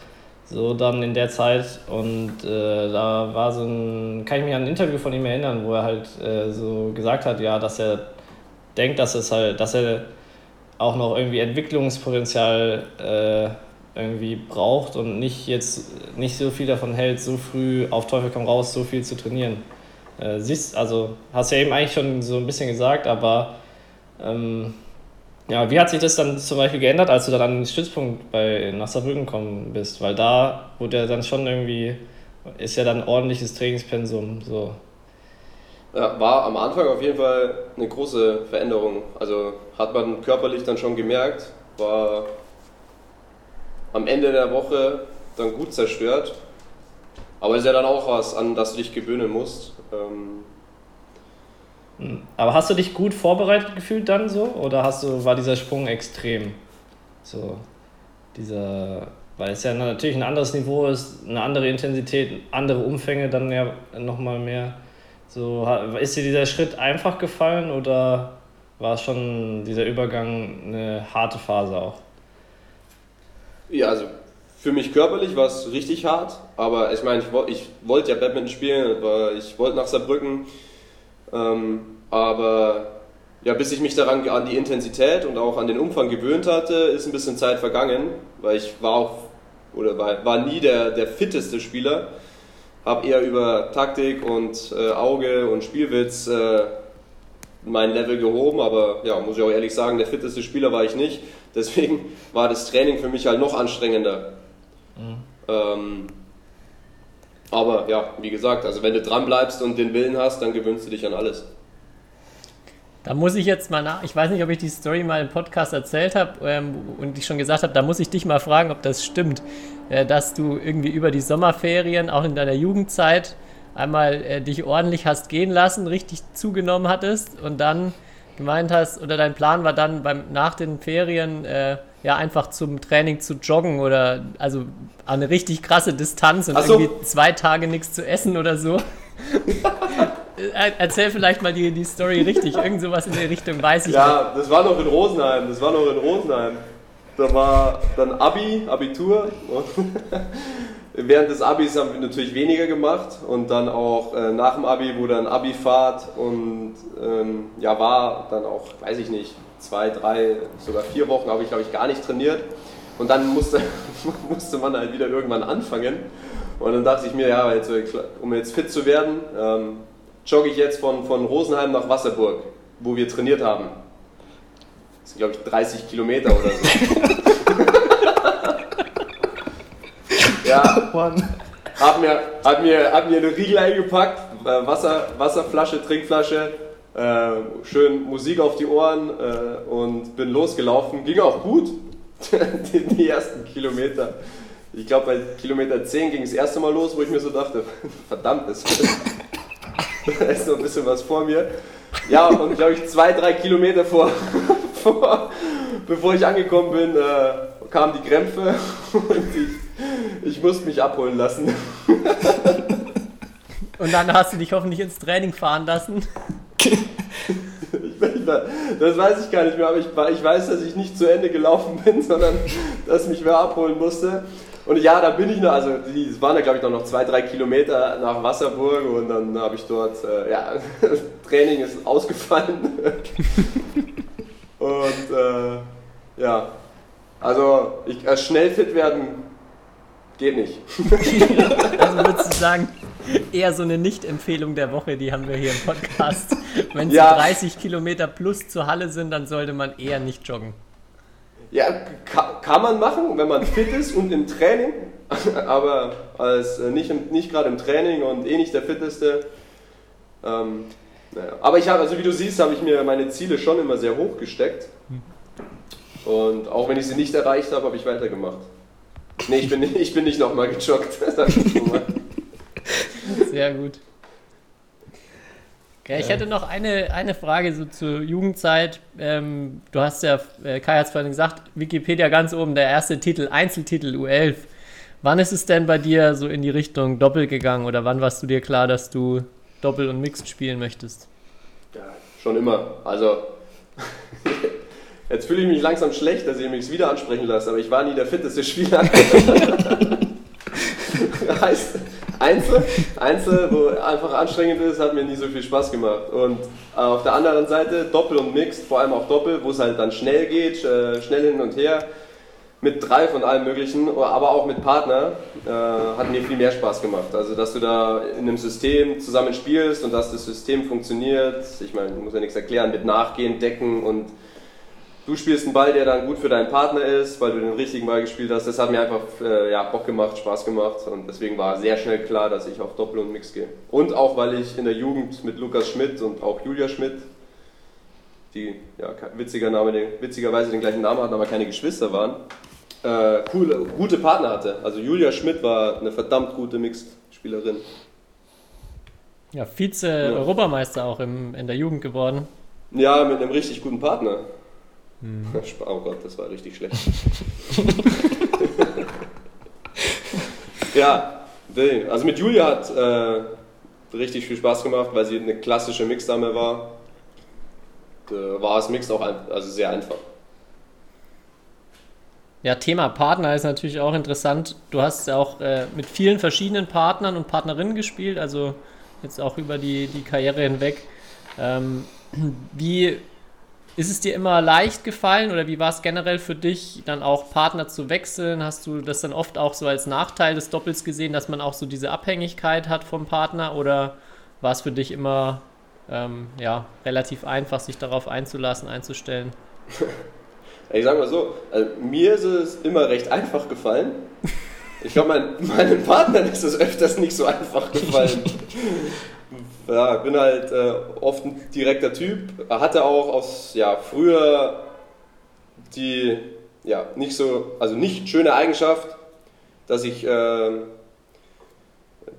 So dann in der Zeit. Und äh, da war so ein, kann ich mich an ein Interview von ihm erinnern, wo er halt äh, so gesagt hat, ja, dass er denkt, dass es halt, dass er auch noch irgendwie Entwicklungspotenzial äh, irgendwie braucht und nicht jetzt nicht so viel davon hält, so früh auf Teufel komm raus, so viel zu trainieren. Äh, siehst, also hast ja eben eigentlich schon so ein bisschen gesagt, aber ähm, Ja, wie hat sich das dann zum Beispiel geändert, als du dann an den Stützpunkt bei nach Saarbrücken gekommen bist? Weil da wurde ja dann schon irgendwie, ist ja dann ordentliches Trainingspensum. So. Ja, war am Anfang auf jeden Fall eine große Veränderung. Also hat man körperlich dann schon gemerkt, war am Ende der Woche dann gut zerstört. Aber ist ja dann auch was, an das du dich gewöhnen musst. Ähm, Aber hast du dich gut vorbereitet gefühlt dann so? Oder hast du, war dieser Sprung extrem? So, dieser, weil es ja natürlich ein anderes Niveau ist, eine andere Intensität, andere Umfänge dann ja nochmal mehr. So, ist dir dieser Schritt einfach gefallen oder war es schon dieser Übergang eine harte Phase auch? Ja, also für mich körperlich war es richtig hart, aber ich meine, ich, ich wollte ja Badminton spielen, ich wollte nach Saarbrücken. Ähm, aber ja, bis ich mich daran an die Intensität und auch an den Umfang gewöhnt hatte, ist ein bisschen Zeit vergangen, weil ich war auch oder war, war nie der, der fitteste Spieler. Habe eher über Taktik und äh, Auge und Spielwitz äh, mein Level gehoben, aber ja, muss ich auch ehrlich sagen, der fitteste Spieler war ich nicht. Deswegen war das Training für mich halt noch anstrengender. Ähm, aber ja, wie gesagt, also wenn du dran bleibst und den Willen hast, dann gewöhnst du dich an alles. Da muss ich jetzt mal nach. Ich weiß nicht, ob ich die Story mal im Podcast erzählt habe ähm, und ich schon gesagt habe, da muss ich dich mal fragen, ob das stimmt, äh, dass du irgendwie über die Sommerferien, auch in deiner Jugendzeit, einmal äh, dich ordentlich hast gehen lassen, richtig zugenommen hattest und dann gemeint hast, oder dein Plan war dann beim, nach den Ferien äh, ja einfach zum Training zu joggen oder also eine richtig krasse Distanz und so. irgendwie zwei Tage nichts zu essen oder so. Äh, Erzähl vielleicht mal die, die Story richtig. Irgend sowas in der Richtung weiß ich nicht. Ja, das war noch in Rosenheim, das war noch in Rosenheim. Da war dann Abi, Abitur. Während des Abis haben wir natürlich weniger gemacht und dann auch äh, nach dem Abi wurde dann Abifahrt und ähm, ja, war dann auch, weiß ich nicht, zwei, drei, sogar vier Wochen habe ich glaube ich gar nicht trainiert. Und dann musste, musste man halt wieder irgendwann anfangen. Und dann dachte ich mir, ja, jetzt, um jetzt fit zu werden, ähm, jogge ich jetzt von, von Rosenheim nach Wasserburg, wo wir trainiert haben. Das sind, glaube ich, 30 Kilometer oder so. ja, hab mir, hab, mir, hab mir eine Riegel eingepackt, äh, Wasser, Wasserflasche, Trinkflasche, äh, schön Musik auf die Ohren äh, und bin losgelaufen. Ging auch gut, die, die ersten Kilometer. Ich glaube, bei Kilometer 10 ging es das erste Mal los, wo ich mir so dachte, verdammt, das da ist noch ein bisschen was vor mir. Ja, und glaube ich, zwei, drei Kilometer vor, vor bevor ich angekommen bin, äh, kamen die Krämpfe und ich, ich musste mich abholen lassen. Und dann hast du dich hoffentlich ins Training fahren lassen. Das weiß ich gar nicht mehr, aber ich, ich weiß, dass ich nicht zu Ende gelaufen bin, sondern dass mich wer abholen musste. Und ja, da bin ich noch, also es waren da glaube ich noch zwei, drei Kilometer nach Wasserburg und dann habe ich dort, äh, ja, Training ist ausgefallen. und äh, ja, also ich, äh, schnell fit werden geht nicht. Also würdest du sagen, eher so eine Nicht-Empfehlung der Woche, die haben wir hier im Podcast. Wenn es Ja. 30 Kilometer plus zur Halle sind, dann sollte man eher nicht joggen. Ja, kann, kann man machen, wenn man fit ist und im Training, aber als äh, nicht, im, nicht gerade im Training und eh nicht der fitteste. Ähm, naja. Aber ich habe, also wie du siehst, habe ich mir meine Ziele schon immer sehr hoch gesteckt. Und auch wenn ich sie nicht erreicht habe, habe ich weitergemacht. Nee, ich bin, nicht- ich bin nicht nochmal gejoggt. sag ich mal. Sehr gut. Ja, ich hätte noch eine, eine Frage so zur Jugendzeit. Ähm, du hast ja, äh, Kai hat es vorhin gesagt, Wikipedia ganz oben, der erste Titel, Einzeltitel U11. Wann ist es denn bei dir so in die Richtung Doppel gegangen oder wann warst du dir klar, dass du Doppel und Mixed spielen möchtest? Ja, schon immer. Also, jetzt fühle ich mich langsam schlecht, dass ihr mich wieder ansprechen lasst, aber ich war nie der fitteste Spieler. heißt, Einzel, Einzel, wo einfach anstrengend ist, hat mir nie so viel Spaß gemacht. Und auf der anderen Seite Doppel und Mixed, vor allem auch Doppel, wo es halt dann schnell geht, äh, schnell hin und her, mit drei von allem Möglichen, aber auch mit Partner, äh, hat mir viel mehr Spaß gemacht. Also, dass du da in einem System zusammen spielst und dass das System funktioniert. Ich meine, ich muss ja nichts erklären, mit Nachgehen, Decken und du spielst einen Ball, der dann gut für deinen Partner ist, weil du den richtigen Ball gespielt hast. Das hat mir einfach äh, ja, Bock gemacht, Spaß gemacht und deswegen war sehr schnell klar, dass ich auf Doppel und Mix gehe. Und auch, weil ich in der Jugend mit Lukas Schmidt und auch Julia Schmidt, die ja, witziger Name, witzigerweise den gleichen Namen hatten, aber keine Geschwister waren, äh, coole, gute Partner hatte. Also Julia Schmidt war eine verdammt gute Mixed-Spielerin. Ja, Vize-Europameister auch im, in der Jugend geworden. Ja, mit einem richtig guten Partner. Hm. Oh Gott, das war richtig schlecht. ja, also mit Julia hat äh, richtig viel Spaß gemacht, weil sie eine klassische Mixdame war. Da war es Mix auch ein, also sehr einfach. Ja, Thema Partner ist natürlich auch interessant. Du hast ja auch äh, mit vielen verschiedenen Partnern und Partnerinnen gespielt, also jetzt auch über die, die Karriere hinweg. Ähm, wie ist es dir immer leicht gefallen oder wie war es generell für dich, dann auch Partner zu wechseln? Hast du das dann oft auch so als Nachteil des Doppels gesehen, dass man auch so diese Abhängigkeit hat vom Partner oder war es für dich immer ähm, ja, relativ einfach, sich darauf einzulassen, einzustellen? Ich sag mal so, also mir ist es immer recht einfach gefallen. Ich glaube, mein, meinen Partnern ist es öfters nicht so einfach gefallen. ja, bin halt äh, oft ein direkter Typ. Hatte auch aus ja, früher die ja, nicht so, also nicht schöne Eigenschaft, dass ich äh,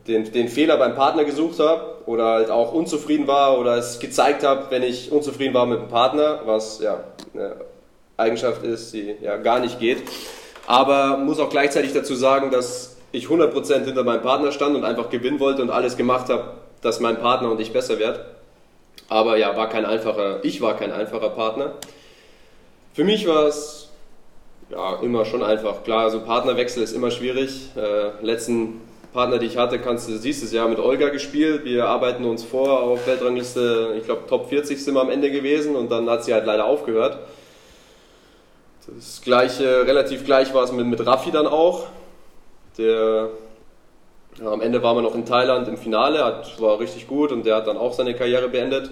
den, den Fehler beim Partner gesucht habe oder halt auch unzufrieden war oder es gezeigt habe, wenn ich unzufrieden war mit dem Partner, was ja Eigenschaft ist, die ja gar nicht geht. Aber muss auch gleichzeitig dazu sagen, dass ich 100% hinter meinem Partner stand und einfach gewinnen wollte und alles gemacht habe, dass mein Partner und ich besser wird. Aber ja, war kein einfacher, ich war kein einfacher Partner. Für mich war es ja, immer schon einfach. Klar, so Partnerwechsel ist immer schwierig. Äh, letzten Partner, die ich hatte, kannst du, siehst es ja, mit Olga gespielt. Wir arbeiten uns vor auf Weltrangliste, ich glaube Top 40 sind wir am Ende gewesen und dann hat sie halt leider aufgehört. Das gleiche, relativ gleich war es mit, mit Raffi dann auch. Der, am Ende waren wir noch in Thailand im Finale, hat, war richtig gut und der hat dann auch seine Karriere beendet.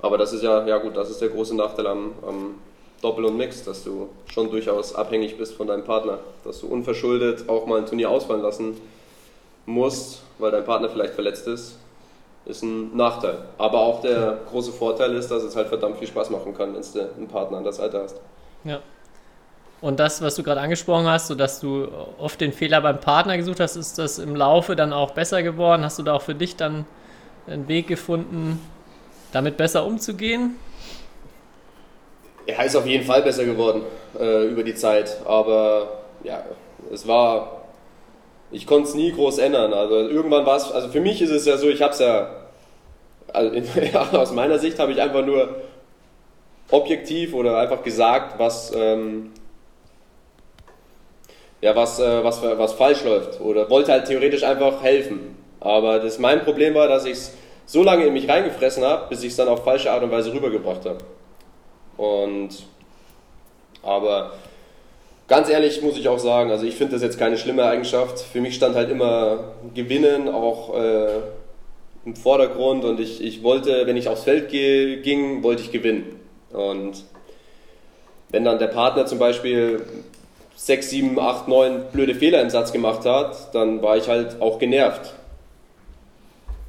Aber das ist ja, ja gut, das ist der große Nachteil am, am Doppel und Mix, dass du schon durchaus abhängig bist von deinem Partner. Dass du unverschuldet auch mal ein Turnier ausfallen lassen musst, weil dein Partner vielleicht verletzt ist, ist ein Nachteil. Aber auch der große Vorteil ist, dass es halt verdammt viel Spaß machen kann, wenn du einen Partner an der Seite hast. Ja. Und das, was du gerade angesprochen hast, so dass du oft den Fehler beim Partner gesucht hast, ist das im Laufe dann auch besser geworden? Hast du da auch für dich dann einen Weg gefunden, damit besser umzugehen? Ja, ist auf jeden Fall besser geworden äh, über die Zeit. Aber ja, es war, ich konnte es nie groß ändern. Also irgendwann war es, also für mich ist es ja so, ich habe es ja, also in, aus meiner Sicht habe ich einfach nur objektiv oder einfach gesagt, was, ähm, ja, was, äh, was, was falsch läuft oder wollte halt theoretisch einfach helfen. Aber das mein Problem war, dass ich es so lange in mich reingefressen habe, bis ich es dann auf falsche Art und Weise rübergebracht habe. Und aber ganz ehrlich muss ich auch sagen, also ich finde das jetzt keine schlimme Eigenschaft. Für mich stand halt immer Gewinnen auch äh, im Vordergrund und ich, ich wollte, wenn ich aufs Feld gehe, ging, wollte ich gewinnen. Und wenn dann der Partner zum Beispiel 6, 7, 8, 9 blöde Fehler im Satz gemacht hat, dann war ich halt auch genervt.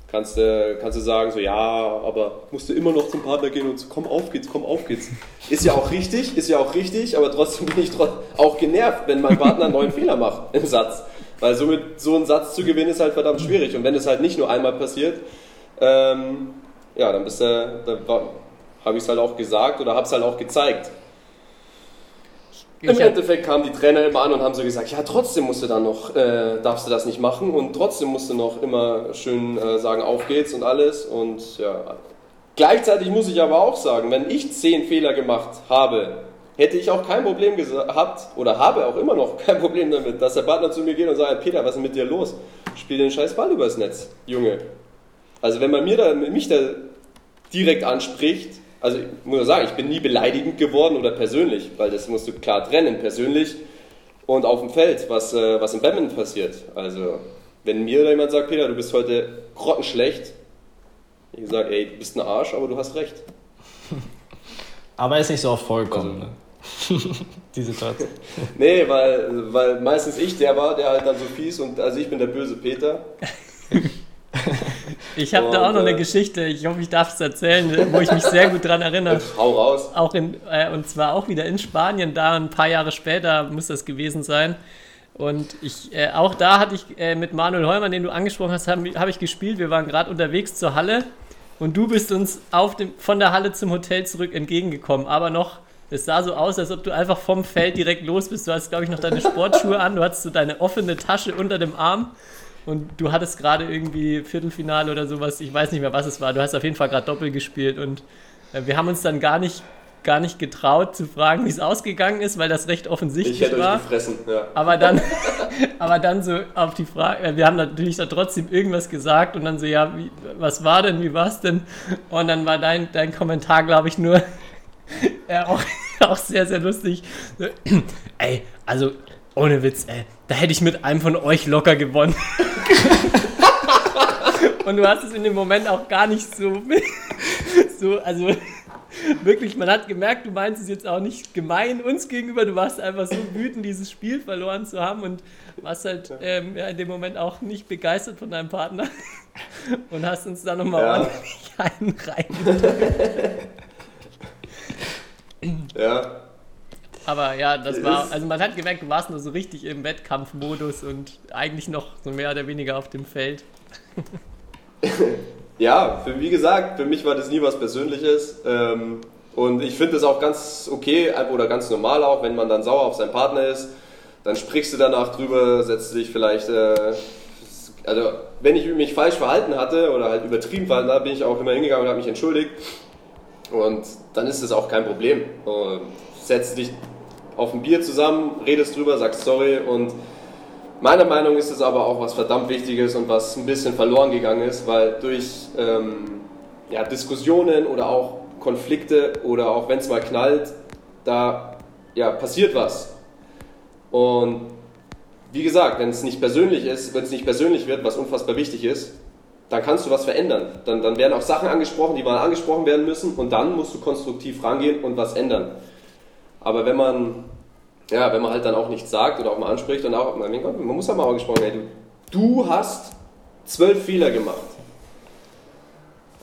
Kannst du, kannst du sagen, so ja, aber musst du immer noch zum Partner gehen und so, komm auf geht's, komm auf geht's. Ist ja auch richtig, ist ja auch richtig, aber trotzdem bin ich auch genervt, wenn mein Partner einen neuen Fehler macht im Satz. Weil somit so einen Satz zu gewinnen ist halt verdammt schwierig. Und wenn es halt nicht nur einmal passiert, ähm, ja, dann bist du, dann habe ich es halt auch gesagt oder habe es halt auch gezeigt. Im Endeffekt kamen die Trainer immer an und haben so gesagt, ja, trotzdem musst du dann noch, äh, darfst du das nicht machen und trotzdem musst du noch immer schön äh, sagen, auf geht's und alles und ja. Gleichzeitig muss ich aber auch sagen, wenn ich zehn Fehler gemacht habe, hätte ich auch kein Problem gehabt oder habe auch immer noch kein Problem damit, dass der Partner zu mir geht und sagt, Peter, was ist mit dir los? Spiel den scheiß Ball übers Netz, Junge. Also wenn man mir da, mich da direkt anspricht, also ich muss sagen, ich bin nie beleidigend geworden oder persönlich, weil das musst du klar trennen, persönlich und auf dem Feld, was, äh, was im Badminton passiert. Also wenn mir jemand sagt, Peter, du bist heute grottenschlecht, ich sage, ey, du bist ein Arsch, aber du hast recht. Aber er ist nicht so oft vorgekommen, ne? Die Situation. Nee, weil, weil meistens ich der war, der halt dann so fies und also ich bin der böse Peter. Ich habe da auch noch eine äh, Geschichte, ich hoffe, ich darf es erzählen, wo ich mich sehr gut dran erinnere. Hau raus. Auch in, äh, und zwar auch wieder in Spanien, da ein paar Jahre später muss das gewesen sein. Und ich, äh, auch da hatte ich äh, mit Manuel Heumann, den du angesprochen hast, habe hab ich gespielt. Wir waren gerade unterwegs zur Halle und du bist uns dem, von der Halle zum Hotel zurück entgegengekommen. Aber noch, es sah so aus, als ob du einfach vom Feld direkt los bist. Du hast, glaube ich, noch deine Sportschuhe an, du hattest so deine offene Tasche unter dem Arm und du hattest gerade irgendwie Viertelfinale oder sowas. Ich weiß nicht mehr, was es war. Du hast auf jeden Fall gerade Doppel gespielt und äh, wir haben uns dann gar nicht, gar nicht getraut zu fragen, wie es ausgegangen ist, weil das recht offensichtlich Ich hätte war. euch gefressen, ja. Aber dann, aber dann so auf die Frage, äh, wir haben natürlich da trotzdem irgendwas gesagt und dann so, ja, wie, was war denn, wie war es denn? Und dann war dein, dein Kommentar, glaube ich, nur äh, auch, auch sehr, sehr lustig. So, ey, also ohne Witz, ey, da hätte ich mit einem von euch locker gewonnen. und du hast es in dem Moment auch gar nicht so, so also wirklich, man hat gemerkt, du meinst es jetzt auch nicht gemein uns gegenüber, du warst einfach so wütend, dieses Spiel verloren zu haben und warst halt ähm, ja, in dem Moment auch nicht begeistert von deinem Partner und hast uns dann nochmal Ja. ordentlich einen rein. Ja, Aber ja, das war, also man hat gemerkt, du warst nur so richtig im Wettkampfmodus und eigentlich noch so mehr oder weniger auf dem Feld. Ja, für, wie gesagt, für mich war das nie was Persönliches. Ähm, und ich finde es auch ganz okay oder ganz normal auch, wenn man dann sauer auf seinen Partner ist. Dann sprichst du danach drüber, setzt dich vielleicht. Äh, also, wenn ich mich falsch verhalten hatte oder halt übertrieben verhalten habe, bin ich auch immer hingegangen und habe mich entschuldigt. Und dann ist es auch kein Problem. Und setzt dich auf ein Bier zusammen, redest drüber, sagst sorry und Meiner Meinung ist es aber auch was verdammt Wichtiges und was ein bisschen verloren gegangen ist, weil durch ähm, ja, Diskussionen oder auch Konflikte oder auch wenn es mal knallt, da ja, passiert was. Und wie gesagt, wenn es nicht persönlich ist, wenn es nicht persönlich wird, was unfassbar wichtig ist, dann kannst du was verändern. Dann, dann werden auch Sachen angesprochen, die mal angesprochen werden müssen und dann musst du konstruktiv rangehen und was ändern. Aber wenn man ja, wenn man halt dann auch nichts sagt oder auch mal anspricht und auch, mein Gott, man muss ja mal gesprochen werden, du, du hast zwölf Fehler gemacht.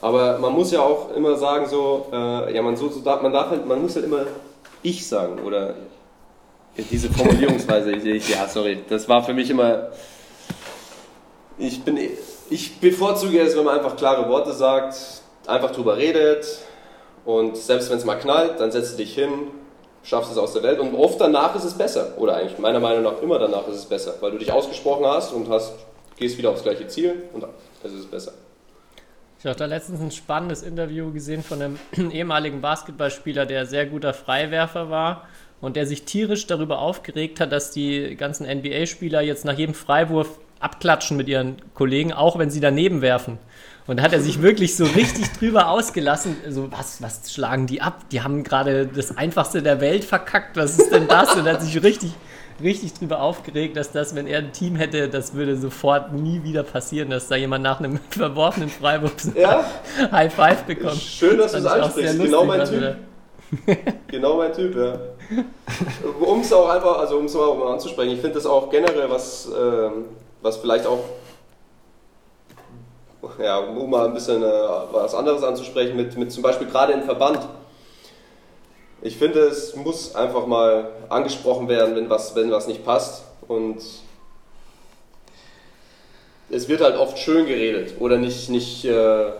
Aber man muss ja auch immer sagen, so, äh, ja, man, so, so darf, man darf halt, man muss halt immer ich sagen oder diese Formulierungsweise, ich, ich, ja, sorry, das war für mich immer, ich bin, ich bevorzuge es, wenn man einfach klare Worte sagt, einfach drüber redet und selbst wenn es mal knallt, dann setzt du dich hin, schaffst es aus der Welt und oft danach ist es besser. Oder eigentlich meiner Meinung nach immer danach ist es besser, weil du dich ausgesprochen hast und hast, gehst wieder aufs gleiche Ziel und dann ist es besser. Ich habe da letztens ein spannendes Interview gesehen von einem ehemaligen Basketballspieler, der sehr guter Freiwerfer war und der sich tierisch darüber aufgeregt hat, dass die ganzen NBA-Spieler jetzt nach jedem Freiwurf abklatschen mit ihren Kollegen, auch wenn sie daneben werfen. Und da hat er sich wirklich so richtig drüber ausgelassen. So, was, was schlagen die ab? Die haben gerade das Einfachste der Welt verkackt. Was ist denn das? Und er hat sich richtig, richtig drüber aufgeregt, dass das, wenn er ein Team hätte, das würde sofort nie wieder passieren, dass da jemand nach einem verworfenen Freiwurf so Ja, High Five bekommt. schön, dass du es ansprichst. Genau mein Typ. Genau mein Typ, ja. Um es auch einfach, also um es mal anzusprechen, ich finde das auch generell was, ähm, was vielleicht auch, ja, um mal ein bisschen äh, was anderes anzusprechen, mit, mit zum Beispiel gerade im Verband. Ich finde, es muss einfach mal angesprochen werden, wenn was, wenn was nicht passt. Und es wird halt oft schön geredet oder nicht, nicht, äh,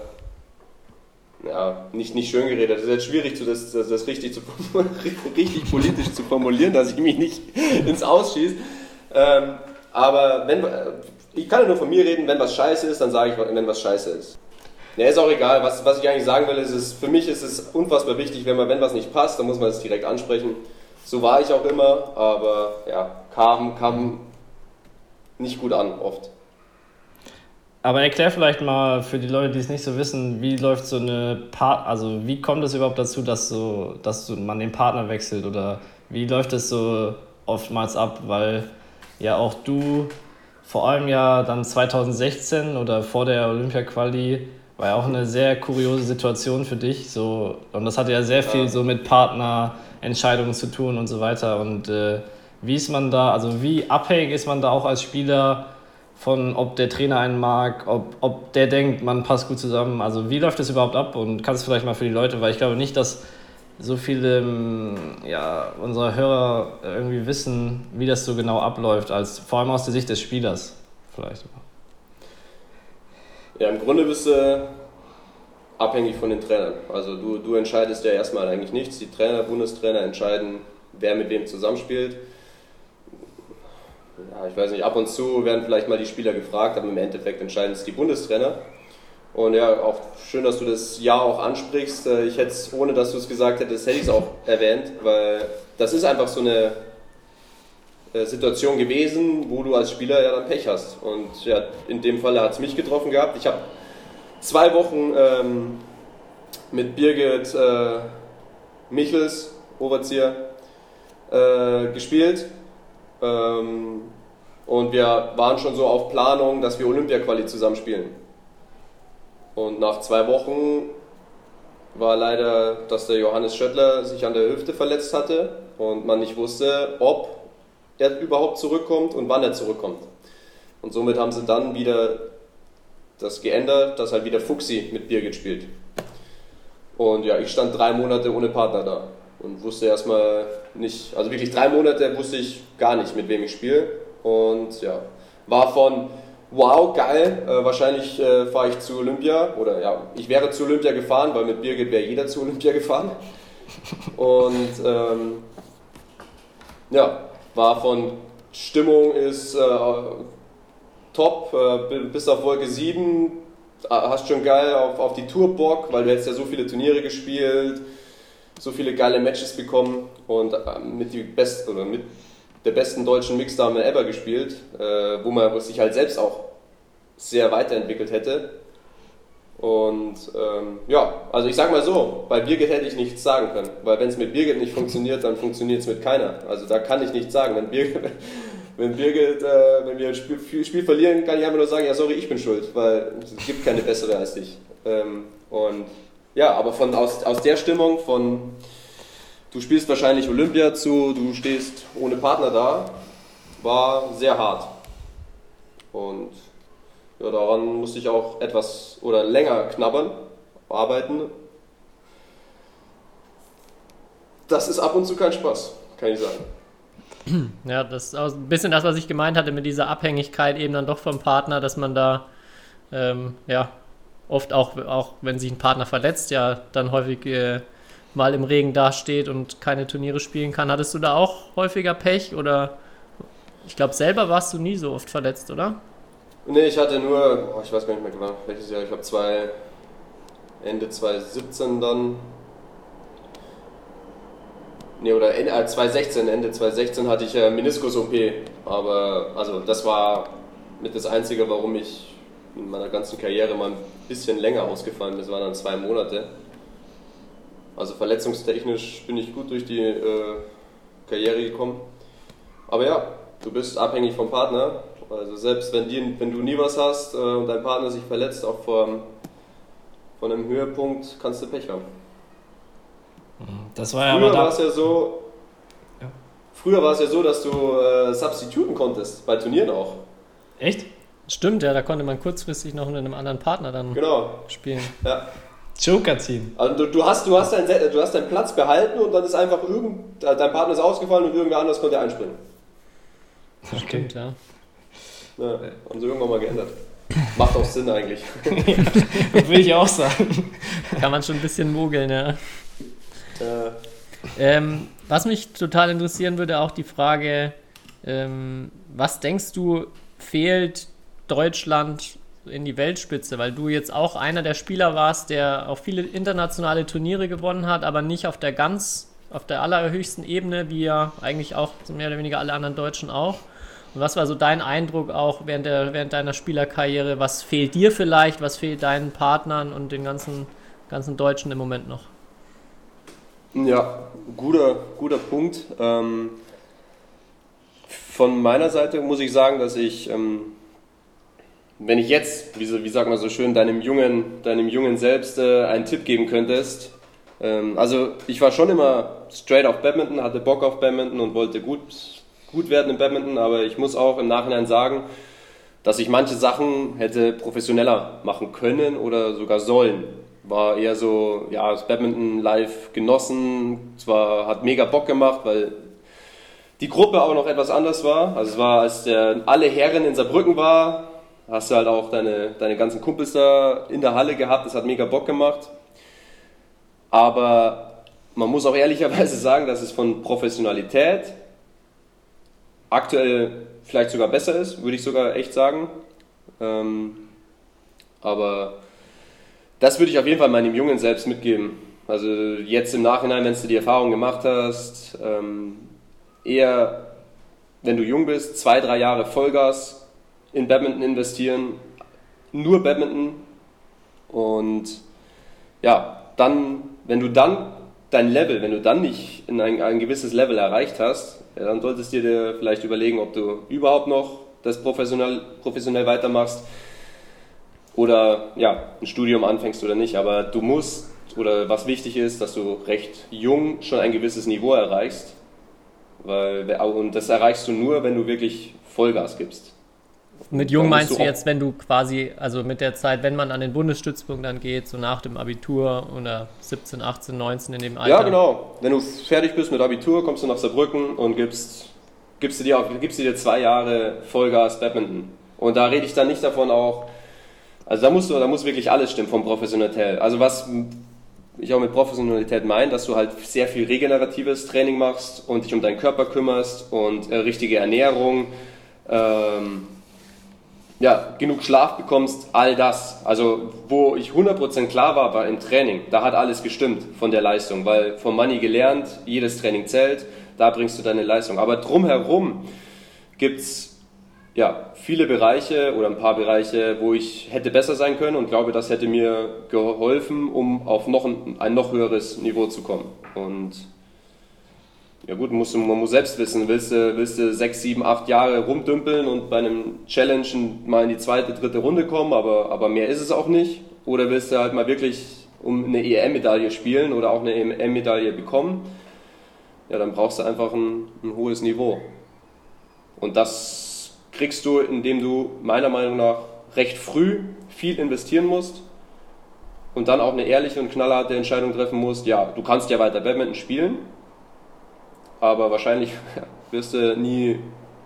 ja, nicht, nicht schön geredet. Es ist jetzt schwierig, das, das, das richtig, zu, richtig politisch zu formulieren, dass ich mich nicht ins Ausschieße. Ähm, aber wenn, ich kann ja nur von mir reden, wenn was scheiße ist, dann sage ich, wenn was scheiße ist. Ja, ist auch egal. Was, was ich eigentlich sagen will, ist, es, für mich ist es unfassbar wichtig, wenn, man, wenn was nicht passt, dann muss man es direkt ansprechen. So war ich auch immer, aber ja, kam, kam nicht gut an, oft. Aber erklär vielleicht mal für die Leute, die es nicht so wissen, wie läuft so eine Part, also wie kommt es überhaupt dazu, dass so, dass so man den Partner wechselt oder wie läuft es so oftmals ab, weil ja auch du vor allem ja dann 2016 oder vor der Olympia-Quali War ja auch eine sehr kuriose Situation für dich. So, und das hatte ja sehr viel so mit Partnerentscheidungen zu tun und so weiter. Und äh, wie ist man da, also wie abhängig ist man da auch als Spieler von, ob der Trainer einen mag, ob, ob der denkt, man passt gut zusammen? Also wie läuft das überhaupt ab? Und kannst du vielleicht mal für die Leute, weil ich glaube nicht, dass so viele ähm, ja, unserer Hörer irgendwie wissen, wie das so genau abläuft, als vor allem aus der Sicht des Spielers vielleicht. Ja, im Grunde bist du abhängig von den Trainern. Also du, du entscheidest ja erstmal eigentlich nichts. Die Trainer, Bundestrainer entscheiden, wer mit wem zusammenspielt. Ja, ich weiß nicht, ab und zu werden vielleicht mal die Spieler gefragt, aber im Endeffekt entscheiden es die Bundestrainer. Und ja, auch schön, dass du das Ja auch ansprichst. Äh, ich hätte es, ohne dass du es gesagt hättest, hätte ich es auch erwähnt, weil das ist einfach so eine äh, Situation gewesen, wo du als Spieler ja dann Pech hast. Und ja, in dem Fall hat es mich getroffen gehabt. Ich habe zwei Wochen ähm, mit Birgit äh, Michels, Overzieher, äh, gespielt. Ähm, und wir waren schon so auf Planung, dass wir Olympia-Quali zusammen spielen. Und nach zwei Wochen war leider, dass der Johannes Schöttler sich an der Hüfte verletzt hatte und man nicht wusste, ob er überhaupt zurückkommt und wann er zurückkommt. Und somit haben sie dann wieder das geändert, dass halt wieder Fuchsi mit Birgit spielt. Und ja, ich stand drei Monate ohne Partner da und wusste erstmal nicht, also wirklich drei Monate wusste ich gar nicht, mit wem ich spiele. Und ja, war von wow, geil, äh, wahrscheinlich äh, fahre ich zu Olympia oder ja, ich wäre zu Olympia gefahren, weil mit Birgit wäre jeder zu Olympia gefahren. Und ähm, ja, war von Stimmung ist äh, top, äh, bis auf Wolke 7, äh, hast schon geil auf, auf die Tour Bock, weil du hättest ja so viele Turniere gespielt, so viele geile Matches bekommen und äh, mit, die Best, oder mit der besten deutschen Mixdame ever gespielt, äh, wo man sich halt selbst auch sehr weiterentwickelt hätte. Und ähm, ja, also ich sag mal so, bei Birgit hätte ich nichts sagen können, weil wenn es mit Birgit nicht funktioniert, dann funktioniert es mit keiner. Also da kann ich nichts sagen. Wenn Birgit, wenn, Birgit, äh, wenn wir ein Spiel, Spiel, verlieren, kann ich einfach nur sagen, ja sorry, ich bin schuld, weil es gibt keine bessere als dich. Ähm, und ja, aber von, aus, aus der Stimmung von, du spielst wahrscheinlich Olympia zu, du stehst ohne Partner da, war sehr hart. Und ja, daran musste ich auch etwas oder länger knabbern, arbeiten. Das ist ab und zu kein Spaß, kann ich sagen. Ja, das ist auch ein bisschen das, was ich gemeint hatte mit dieser Abhängigkeit eben dann doch vom Partner, dass man da ähm, ja oft auch, auch wenn sich ein Partner verletzt, ja dann häufig äh, mal im Regen dasteht und keine Turniere spielen kann. Hattest du da auch häufiger Pech oder ich glaube selber warst du nie so oft verletzt, oder? Nee, ich hatte nur, oh, ich weiß gar nicht mehr genau, welches Jahr, ich glaube zwei, Ende 2017 dann. Nee, oder Ende, äh, 2016, Ende 2016 hatte ich äh, Meniskus-OP, aber also das war mit das Einzige, warum ich in meiner ganzen Karriere mal ein bisschen länger ausgefallen bin. Das waren dann zwei Monate. Also verletzungstechnisch bin ich gut durch die äh, Karriere gekommen. Aber ja, du bist abhängig vom Partner also selbst wenn, die, wenn du nie was hast äh, und dein Partner sich verletzt, auch vor, von einem Höhepunkt, kannst du Pech haben. Das war ja früher war es ja so, ja. früher war es ja so, dass du äh, substituten konntest, bei Turnieren auch. Echt? Stimmt, ja, da konnte man kurzfristig noch mit einem anderen Partner dann genau. spielen. Ja. Joker ziehen. Also du, du, hast, du, hast dein, du hast deinen Platz behalten und dann ist einfach irgend, dein Partner ist ausgefallen und irgendwer anders konnte einspringen. Okay. Stimmt, ja. Ja, haben sie irgendwann mal geändert. Macht auch Sinn eigentlich. Will ich auch sagen. Kann man schon ein bisschen mogeln, ja. Äh. Ähm, was mich total interessieren würde, auch die Frage, ähm, was denkst du, fehlt Deutschland in die Weltspitze? Weil du jetzt auch einer der Spieler warst, der auch viele internationale Turniere gewonnen hat, aber nicht auf der ganz, auf der allerhöchsten Ebene, wie ja eigentlich auch mehr oder weniger alle anderen Deutschen auch. Und was war so dein Eindruck auch während, der, während deiner Spielerkarriere? Was fehlt dir vielleicht? Was fehlt deinen Partnern und den ganzen, ganzen Deutschen im Moment noch? Ja, guter, guter Punkt. Ähm, von meiner Seite muss ich sagen, dass ich ähm, wenn ich jetzt, wie, wie sagt man so schön, deinem jungen, deinem jungen Selbst äh, einen Tipp geben könntest. Ähm, also ich war schon immer straight auf Badminton, hatte Bock auf Badminton und wollte gut, gut werden im Badminton, aber ich muss auch im Nachhinein sagen, dass ich manche Sachen hätte professioneller machen können oder sogar sollen. War eher so, ja, das Badminton live genossen, zwar hat mega Bock gemacht, weil die Gruppe auch noch etwas anders war. Also es war, als der, alle Herren in Saarbrücken war, hast du halt auch deine, deine ganzen Kumpels da in der Halle gehabt, das hat mega Bock gemacht. Aber man muss auch ehrlicherweise sagen, dass es von Professionalität aktuell vielleicht sogar besser ist, würde ich sogar echt sagen. Ähm, aber das würde ich auf jeden Fall meinem Jungen selbst mitgeben. Also jetzt im Nachhinein, wenn du die Erfahrung gemacht hast, ähm, eher, wenn du jung bist, zwei, drei Jahre Vollgas in Badminton investieren, nur Badminton und ja, dann, wenn du dann dein Level, wenn du dann nicht in ein, ein gewisses Level erreicht hast, ja, dann solltest du dir vielleicht überlegen, ob du überhaupt noch das professionell, professionell weitermachst oder ja, ein Studium anfängst oder nicht. Aber du musst, oder was wichtig ist, dass du recht jung schon ein gewisses Niveau erreichst. Weil, und das erreichst du nur, wenn du wirklich Vollgas gibst. Mit jung meinst du jetzt, wenn du quasi, also mit der Zeit, wenn man an den Bundesstützpunkt dann geht, so nach dem Abitur oder 17, 18, 19 in dem Alter? Ja, genau. Wenn du fertig bist mit Abitur, kommst du nach Saarbrücken und gibst, gibst, du, dir, gibst du dir zwei Jahre Vollgas Badminton. Und da rede ich dann nicht davon auch, also da, musst du, da muss wirklich alles stimmen vom Professionalität. Also was ich auch mit Professionalität meine, dass du halt sehr viel regeneratives Training machst und dich um deinen Körper kümmerst und äh, richtige Ernährung. Ähm, ja, genug Schlaf bekommst, all das. Also, wo ich 100% klar war, war im Training. Da hat alles gestimmt von der Leistung, weil vom Money gelernt, jedes Training zählt, da bringst du deine Leistung. Aber drumherum gibt es ja, viele Bereiche oder ein paar Bereiche, wo ich hätte besser sein können und glaube, das hätte mir geholfen, um auf noch ein, ein noch höheres Niveau zu kommen. Und ja gut, musst du, man muss selbst wissen, willst du, willst du sechs, sieben, acht Jahre rumdümpeln und bei einem Challenge mal in die zweite, dritte Runde kommen, aber, aber mehr ist es auch nicht? Oder willst du halt mal wirklich um eine EM-Medaille spielen oder auch eine EM-Medaille bekommen? Ja, dann brauchst du einfach ein, ein hohes Niveau. Und das kriegst du, indem du meiner Meinung nach recht früh viel investieren musst und dann auch eine ehrliche und knallharte Entscheidung treffen musst, ja, du kannst ja weiter Badminton spielen, aber wahrscheinlich wirst du nie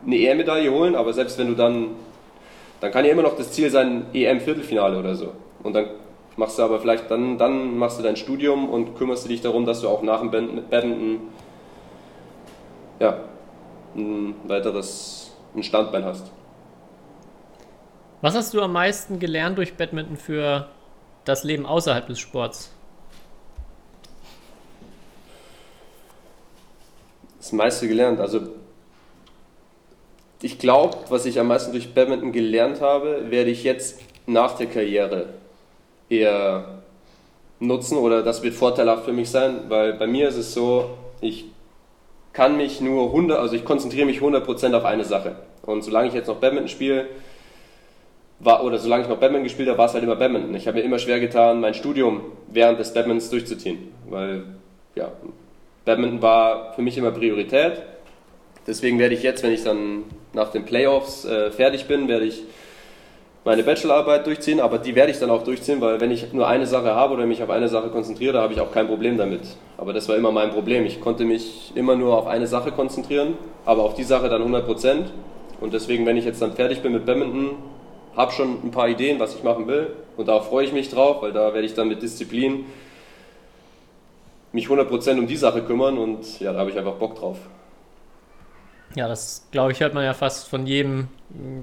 eine EM-Medaille holen, aber selbst wenn du dann, dann kann ja immer noch das Ziel sein, EM-Viertelfinale oder so. Und dann machst du aber vielleicht, dann, dann machst du dein Studium und kümmerst du dich darum, dass du auch nach dem Badminton ja, ein weiteres ein Standbein hast. Was hast du am meisten gelernt durch Badminton für das Leben außerhalb des Sports? Das meiste gelernt. Also ich glaube, was ich am meisten durch Badminton gelernt habe, werde ich jetzt nach der Karriere eher nutzen oder das wird vorteilhaft für mich sein, weil bei mir ist es so, ich kann mich nur 100, also ich konzentriere mich 100% auf eine Sache. Und solange ich jetzt noch Badminton spiele, war, oder solange ich noch Badminton gespielt habe, war es halt immer Badminton. Ich habe mir immer schwer getan, mein Studium während des Badmintons durchzuziehen, weil ja, Badminton war für mich immer Priorität. Deswegen werde ich jetzt, wenn ich dann nach den Playoffs äh, fertig bin, werde ich meine Bachelorarbeit durchziehen, aber die werde ich dann auch durchziehen, weil wenn ich nur eine Sache habe oder mich auf eine Sache konzentriere, habe ich auch kein Problem damit. Aber das war immer mein Problem. Ich konnte mich immer nur auf eine Sache konzentrieren, aber auf die Sache dann 100 Prozent. Und deswegen, wenn ich jetzt dann fertig bin mit Badminton, habe schon ein paar Ideen, was ich machen will. Und da freue ich mich drauf, weil da werde ich dann mit Disziplin mich 100% um die Sache kümmern und ja, da habe ich einfach Bock drauf. Ja, das glaube ich, hört man ja fast von jedem,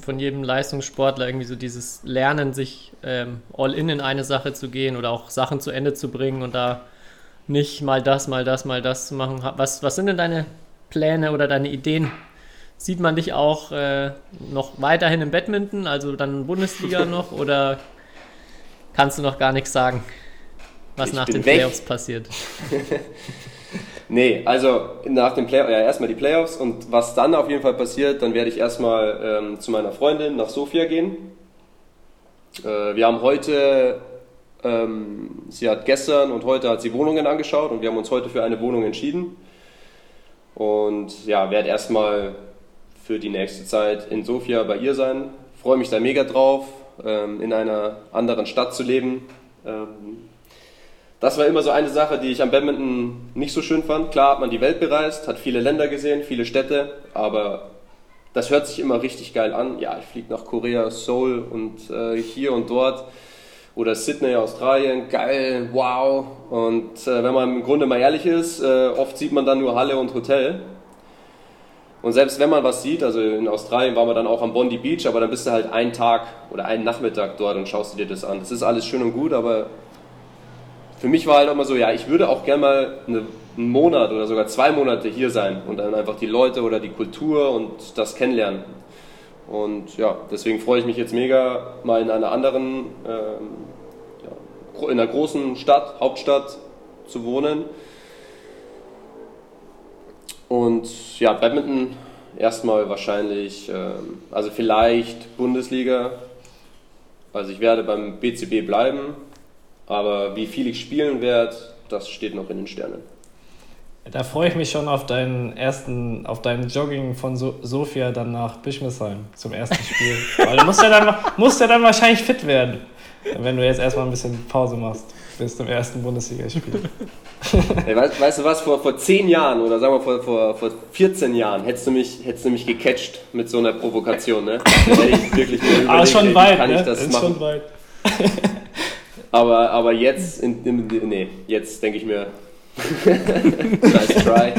von jedem Leistungssportler irgendwie so dieses Lernen, sich ähm, all in in eine Sache zu gehen oder auch Sachen zu Ende zu bringen und da nicht mal das, mal das, mal das zu machen. Was, was sind denn deine Pläne oder deine Ideen? Sieht man dich auch äh, noch weiterhin im Badminton, also dann Bundesliga noch oder kannst du noch gar nichts sagen? Was ich nach den weg. Playoffs passiert. nee, also nach den Playoffs, ja, erstmal die Playoffs und was dann auf jeden Fall passiert, dann werde ich erstmal ähm, zu meiner Freundin nach Sofia gehen. Äh, wir haben heute, ähm, sie hat gestern und heute hat sie Wohnungen angeschaut und wir haben uns heute für eine Wohnung entschieden. Und ja, werde erstmal für die nächste Zeit in Sofia bei ihr sein. Freue mich da mega drauf, ähm, in einer anderen Stadt zu leben. Ähm, das war immer so eine Sache, die ich am Badminton nicht so schön fand. Klar hat man die Welt bereist, hat viele Länder gesehen, viele Städte, aber das hört sich immer richtig geil an. Ja, ich fliege nach Korea, Seoul und äh, hier und dort. Oder Sydney, Australien, geil, wow. Und äh, wenn man im Grunde mal ehrlich ist, äh, oft sieht man dann nur Halle und Hotel. Und selbst wenn man was sieht, also in Australien waren wir dann auch am Bondi Beach, aber dann bist du halt einen Tag oder einen Nachmittag dort und schaust dir das an. Das ist alles schön und gut, aber für mich war halt immer so, ja, ich würde auch gerne mal eine, einen Monat oder sogar zwei Monate hier sein und dann einfach die Leute oder die Kultur und das kennenlernen. Und ja, deswegen freue ich mich jetzt mega, mal in einer anderen, ähm, ja, in einer großen Stadt, Hauptstadt zu wohnen. Und ja, Badminton erstmal wahrscheinlich, ähm, also vielleicht Bundesliga. Also ich werde beim BCB bleiben, aber wie viel ich spielen werde, das steht noch in den Sternen. Da freue ich mich schon auf deinen ersten, auf deinen Jogging von so Sofia dann nach Bischmissheim zum ersten Spiel. Weil du musst ja, dann, musst ja dann wahrscheinlich fit werden, wenn du jetzt erstmal ein bisschen Pause machst bis zum ersten Bundesligaspiel. hey, weißt, weißt, du was, vor, vor zehn Jahren oder sagen wir vor, vor, vor 14 Jahren hättest du, mich, hättest du mich gecatcht mit so einer Provokation, ne? Da hätte ich wirklich nur Aber schon weit, kann ne? ich das ist machen. schon weit. Aber, aber jetzt, in, in, nee, jetzt denke ich mir, nice try.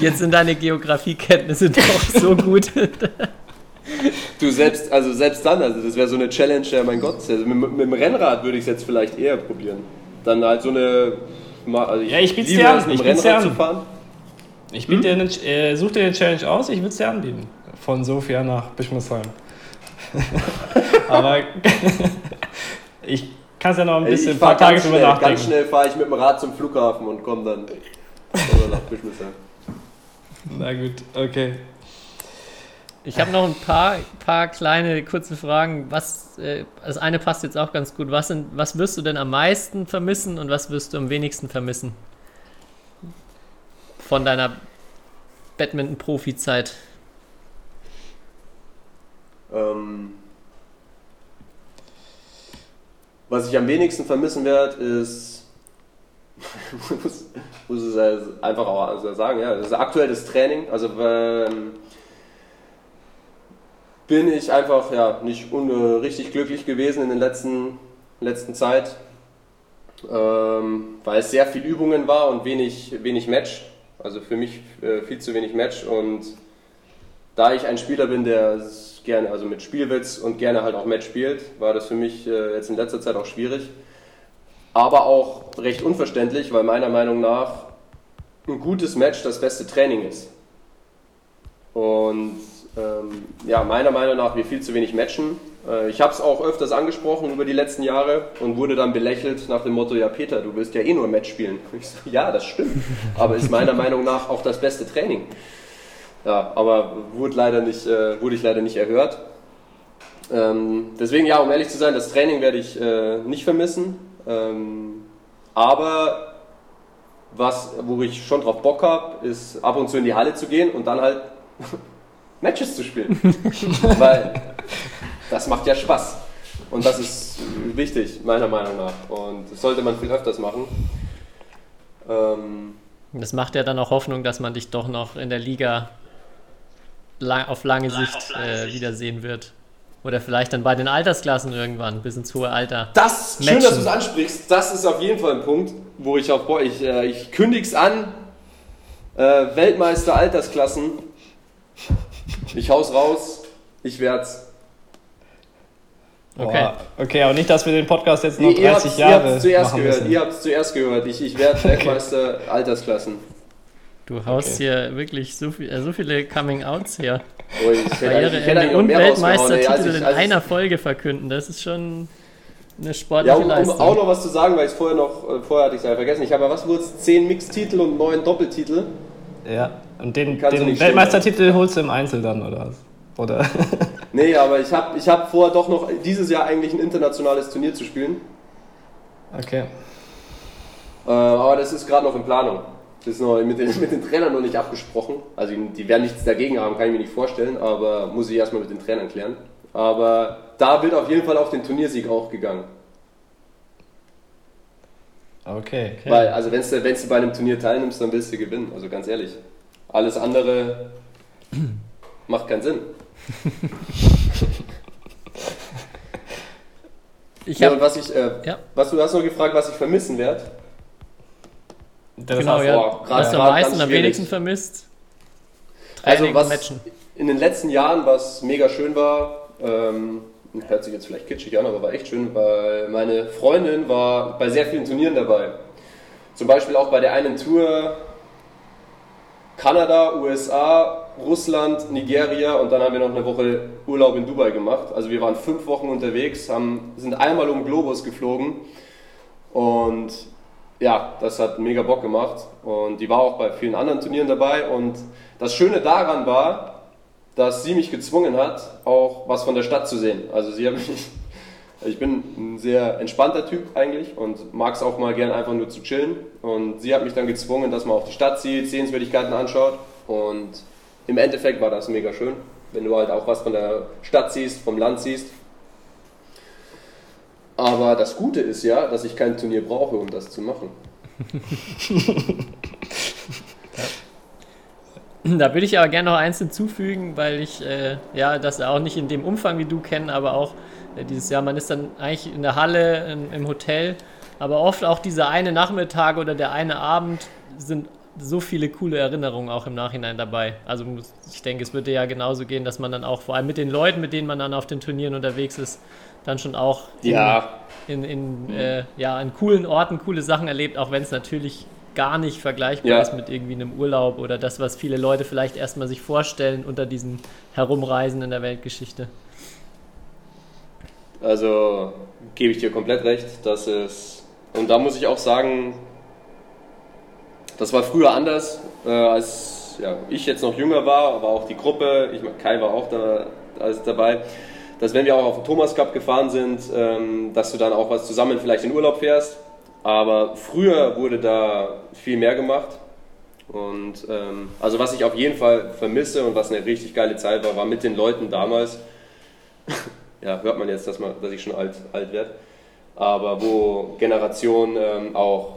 Jetzt sind deine Geografiekenntnisse doch so gut. Du selbst, also selbst dann, also das wäre so eine Challenge, ja mein Gott, also mit, mit dem Rennrad würde ich es jetzt vielleicht eher probieren. Dann halt so eine, also ich ja, ich biete dir an, mit dem Rennrad zu fahren. Ich biete hm? dir eine, äh, such dir eine Challenge aus, ich würde es dir anbieten. Von Sofia nach Bischmissheim. Aber ich kann es ja noch ein bisschen ein paar Tage drüber nachdenken. Ganz schnell fahre ich mit dem Rad zum Flughafen und komme dann nach Bischmissheim. Na gut, okay. Ich habe noch ein paar, paar kleine kurze Fragen. Was, äh, das eine passt jetzt auch ganz gut. Was, sind, was wirst du denn am meisten vermissen und was wirst du am wenigsten vermissen? Von deiner Badminton-Profi-Zeit. Ähm, was ich am wenigsten vermissen werde, ist, muss, muss es einfach auch sagen, ja, das aktuelles Training. Also, ähm, bin ich einfach ja, nicht un richtig glücklich gewesen in der letzten, letzten Zeit, ähm, weil es sehr viel Übungen war und wenig, wenig Match. Also für mich äh, viel zu wenig Match und da ich ein Spieler bin, der gerne, also mit Spielwitz und gerne halt auch Match spielt, war das für mich äh, jetzt in letzter Zeit auch schwierig. Aber auch recht unverständlich, weil meiner Meinung nach ein gutes Match das beste Training ist. Und ähm, ja, meiner Meinung nach wir viel zu wenig matchen. Äh, ich habe es auch öfters angesprochen über die letzten Jahre und wurde dann belächelt nach dem Motto, ja Peter, du willst ja eh nur Match spielen. Ich so, ja, das stimmt, aber ist meiner Meinung nach auch das beste Training. Ja, aber wurde, leider nicht, äh, wurde ich leider nicht erhört. Ähm, deswegen, ja, um ehrlich zu sein, das Training werde ich äh, nicht vermissen. Ähm, aber was, wo ich schon drauf Bock habe, ist ab und zu in die Halle zu gehen und dann halt Matches zu spielen. Weil das macht ja Spaß. Und das ist wichtig, meiner Meinung nach. Und das sollte man viel öfters machen. Ähm, das macht ja dann auch Hoffnung, dass man dich doch noch in der Liga lang, auf lange Sicht, auf lange äh, wiedersehen wird. Oder vielleicht dann bei den Altersklassen irgendwann, bis ins hohe Alter. Das, Matchen. schön, dass du es ansprichst. Das ist auf jeden Fall ein Punkt, wo ich auch, boah, ich, äh, ich kündige es an. Äh, Weltmeister Altersklassen ich hau's raus, ich werd's. Okay. okay, aber nicht, dass wir den Podcast jetzt noch 30 ihr Jahre. Ihr zuerst gehört. Ihr habt es zuerst gehört. Ich, ich werde Weltmeister okay. Altersklassen. Du haust okay. hier wirklich so, viel, äh, so viele Coming-Outs her. Oh, ich hätte, ich hätte und Weltmeistertitel also in einer Folge verkünden. Das ist schon eine sportliche ja, um, um auch noch was zu sagen, weil ich es vorher noch, äh, vorher hatte ich es vergessen. Ich habe ja was wurde es? 10 Mixtitel und 9 Doppeltitel. Ja. Und den, den Weltmeistertitel holst du im Einzel dann, oder was? Oder? Nee, aber ich habe ich hab vor, doch noch dieses Jahr eigentlich ein internationales Turnier zu spielen. Okay. Äh, aber das ist gerade noch in Planung. Das ist noch mit den, mit den Trainern noch nicht abgesprochen. Also die werden nichts dagegen haben, kann ich mir nicht vorstellen, aber muss ich erstmal mit den Trainern klären. Aber da wird auf jeden Fall auf den Turniersieg auch gegangen. Okay. okay. Weil, also wenn du, wenn du bei einem Turnier teilnimmst, dann willst du gewinnen. Also ganz ehrlich. Alles andere macht keinen Sinn. Ich Ja, und was ich, äh, Ja. was du hast noch gefragt, was ich vermissen werde. Das genau, heißt, ja. grad- was du am meisten am wenigsten vermisst? Also Training, was Matchen. in den letzten Jahren, was mega schön war, ähm, hört sich jetzt vielleicht kitschig an, aber war echt schön, weil meine Freundin war bei sehr vielen Turnieren dabei. Zum Beispiel auch bei der einen Tour Kanada, USA, Russland, Nigeria und dann haben wir noch eine Woche Urlaub in Dubai gemacht. Also wir waren fünf Wochen unterwegs, haben, sind einmal um den Globus geflogen und ja, das hat mega Bock gemacht und die war auch bei vielen anderen Turnieren dabei und das Schöne daran war, dass sie mich gezwungen hat, auch was von der Stadt zu sehen. Also sie hat mich, ich bin ein sehr entspannter Typ eigentlich und mag es auch mal gern einfach nur zu chillen und sie hat mich dann gezwungen, dass man auch die Stadt sieht, Sehenswürdigkeiten anschaut und im Endeffekt war das mega schön, wenn du halt auch was von der Stadt siehst, vom Land siehst. Aber das Gute ist ja, dass ich kein Turnier brauche, um das zu machen. Da würde ich aber gerne noch eins hinzufügen, weil ich äh, ja das auch nicht in dem Umfang wie du kenne, aber auch äh, dieses Jahr, man ist dann eigentlich in der Halle, in, im Hotel, aber oft auch dieser eine Nachmittag oder der eine Abend sind so viele coole Erinnerungen auch im Nachhinein dabei. Also ich denke, es würde ja genauso gehen, dass man dann auch vor allem mit den Leuten, mit denen man dann auf den Turnieren unterwegs ist, dann schon auch in, Ja, in, in, äh, ja, an coolen Orten coole Sachen erlebt, auch wenn es natürlich gar nicht vergleichbar Ja. ist mit irgendwie einem Urlaub oder das, was viele Leute vielleicht erstmal sich vorstellen unter diesen Herumreisen in der Weltgeschichte. Also gebe ich dir komplett recht, dass es. Und da muss ich auch sagen, das war früher anders, äh, als ja, ich jetzt noch jünger war, aber auch die Gruppe, ich Kai war auch da, als dabei, dass wenn wir auch auf den Thomas Cup gefahren sind, ähm, dass du dann auch was zusammen vielleicht in Urlaub fährst. Aber früher wurde da viel mehr gemacht. Und ähm, also was ich auf jeden Fall vermisse und was eine richtig geile Zeit war, war mit den Leuten damals. ja, hört man jetzt, dass, man, dass ich schon alt, alt werde. Aber wo Generation ähm, auch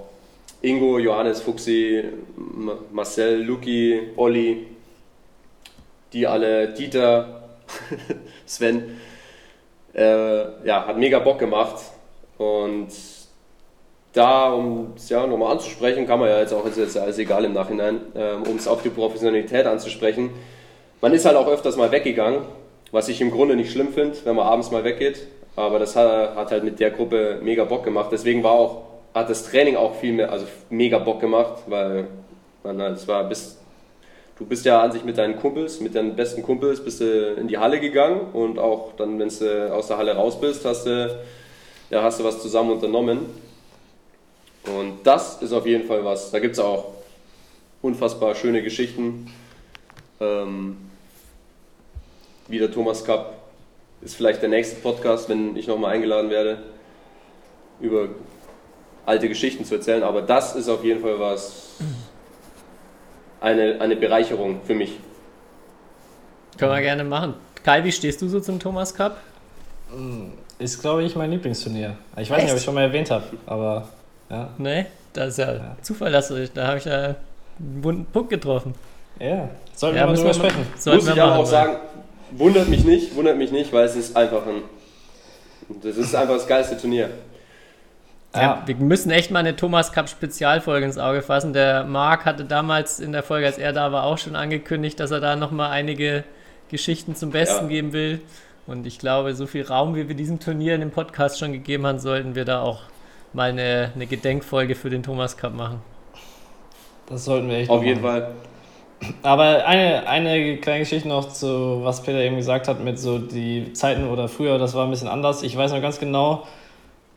Ingo, Johannes, Fuxi, Marcel, Luki, Olli, die alle, Dieter, Sven, äh, ja, hat mega Bock gemacht. Und da, um es ja nochmal anzusprechen, kann man ja jetzt auch, ist jetzt alles egal im Nachhinein, ähm, um es auf die Professionalität anzusprechen. Man ist halt auch öfters mal weggegangen, was ich im Grunde nicht schlimm finde, wenn man abends mal weggeht. Aber das hat, hat halt mit der Gruppe mega Bock gemacht. Deswegen war auch, hat das Training auch viel mehr, also mega Bock gemacht, weil man halt, es war bis, du bist ja an sich mit deinen Kumpels, mit deinen besten Kumpels, bist du in die Halle gegangen und auch dann, wenn du aus der Halle raus bist, hast du, ja, hast du was zusammen unternommen. Und das ist auf jeden Fall was. Da gibt es auch unfassbar schöne Geschichten. Ähm, wie der Thomas Cup ist vielleicht der nächste Podcast, wenn ich nochmal eingeladen werde, über alte Geschichten zu erzählen. Aber das ist auf jeden Fall was, eine, eine Bereicherung für mich. Können wir gerne machen. Kai, wie stehst du so zum Thomas Cup? Ist, glaube ich, mein Lieblingsturnier. Ich weiß nicht, ob ich schon mal erwähnt habe, aber ja. Nee, das ist ja, Zufall, dass du, da habe ich ja einen wunden Punkt getroffen. Ja, sollten Ja, wir mal müssen drüber sprechen. Muss ich aber auch sagen, wundert mich nicht, wundert mich nicht, weil es ist einfach ein, das ist einfach das geilste Turnier. Ja. Ja. wir müssen echt mal eine Thomas Cup Spezialfolge ins Auge fassen. Der Marc hatte damals in der Folge, als er da war, auch schon angekündigt, dass er da nochmal einige Geschichten zum Besten Ja. geben will. Und ich glaube, so viel Raum, wie wir diesem Turnier in dem Podcast schon gegeben haben, sollten wir da auch mal eine, eine Gedenkfolge für den Thomas Cup machen. Das sollten wir echt Auf jeden machen. Fall. Aber eine, eine kleine Geschichte noch zu, was Peter eben gesagt hat, mit so die Zeiten oder früher, das war ein bisschen anders. Ich weiß noch ganz genau,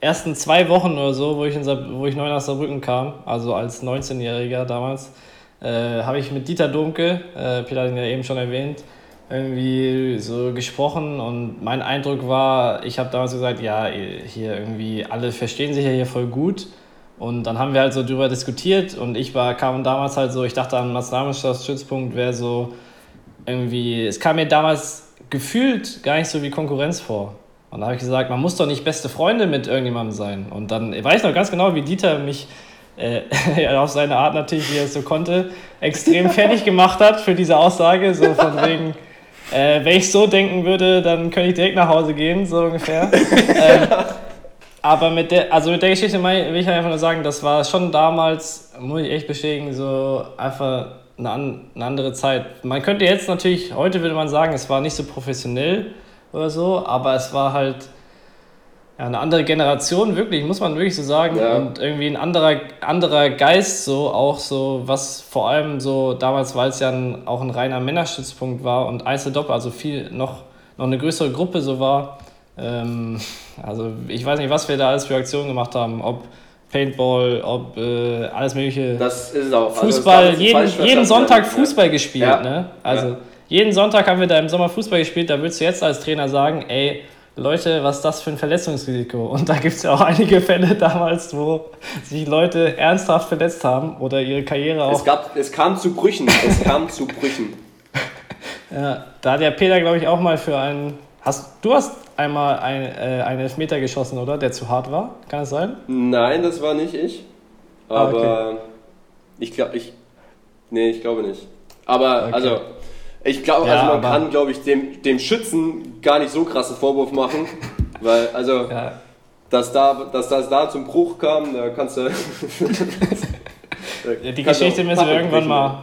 ersten zwei Wochen oder so, wo ich, in wo ich neu nach Saarbrücken kam, also als 19-Jähriger damals, äh, habe ich mit Dieter Domke, äh, Peter hat ihn ja eben schon erwähnt, irgendwie so gesprochen und mein Eindruck war, ich habe damals gesagt, ja, hier irgendwie alle verstehen sich ja hier voll gut. Und dann haben wir halt so drüber diskutiert und ich war, kam damals halt so, ich dachte am Nationalmannschaftsstützpunkt wäre so irgendwie, es kam mir damals gefühlt gar nicht so wie Konkurrenz vor. Und da habe ich gesagt, man muss doch nicht beste Freunde mit irgendjemandem sein. Und dann weiß ich noch ganz genau, wie Dieter mich äh, auf seine Art natürlich, wie er es so konnte, extrem fertig gemacht hat für diese Aussage. So von wegen, äh, wenn ich so denken würde, dann könnte ich direkt nach Hause gehen, so ungefähr. ähm, aber mit der, also mit der Geschichte will ich einfach nur sagen, das war schon damals, muss ich echt bestätigen, so einfach eine, eine andere Zeit. Man könnte jetzt natürlich, heute würde man sagen, es war nicht so professionell oder so, aber es war halt ja, eine andere Generation, wirklich, muss man wirklich so sagen. Ja. Und irgendwie ein anderer, anderer Geist, so auch so, was vor allem so damals, weil es ja ein, auch ein reiner Männerstützpunkt war und Einzeldoppel, also viel noch, noch eine größere Gruppe so war. Ähm, also ich weiß nicht, was wir da alles für Aktionen gemacht haben, ob Paintball, ob äh, alles mögliche. Das ist auch. Also Fußball, also jeden, jeden Sonntag Fußball gespielt, ja. ne? Also ja. Jeden Sonntag haben wir da im Sommer Fußball gespielt, da würdest du jetzt als Trainer sagen, ey, Leute, was ist das für ein Verletzungsrisiko? Und da gibt es ja auch einige Fälle damals, wo sich Leute ernsthaft verletzt haben oder ihre Karriere auch. Es, gab, es kam zu Brüchen. Es kam zu Brüchen. Ja, da hat der Peter, glaube ich, auch mal für einen. Hast, du hast einmal ein, äh, einen Elfmeter geschossen, oder? Der zu hart war? Kann es sein? Nein, das war nicht ich. Aber ah, okay. ich glaube, ich. Nee, ich glaube nicht. Aber, okay. also, ich glaube, ja, also man kann, glaube ich, dem, dem Schützen gar nicht so krassen Vorwurf machen, weil, also, ja. dass, da, dass das da zum Bruch kam, da kannst du. ja, die Geschichte müssen wir irgendwann mal.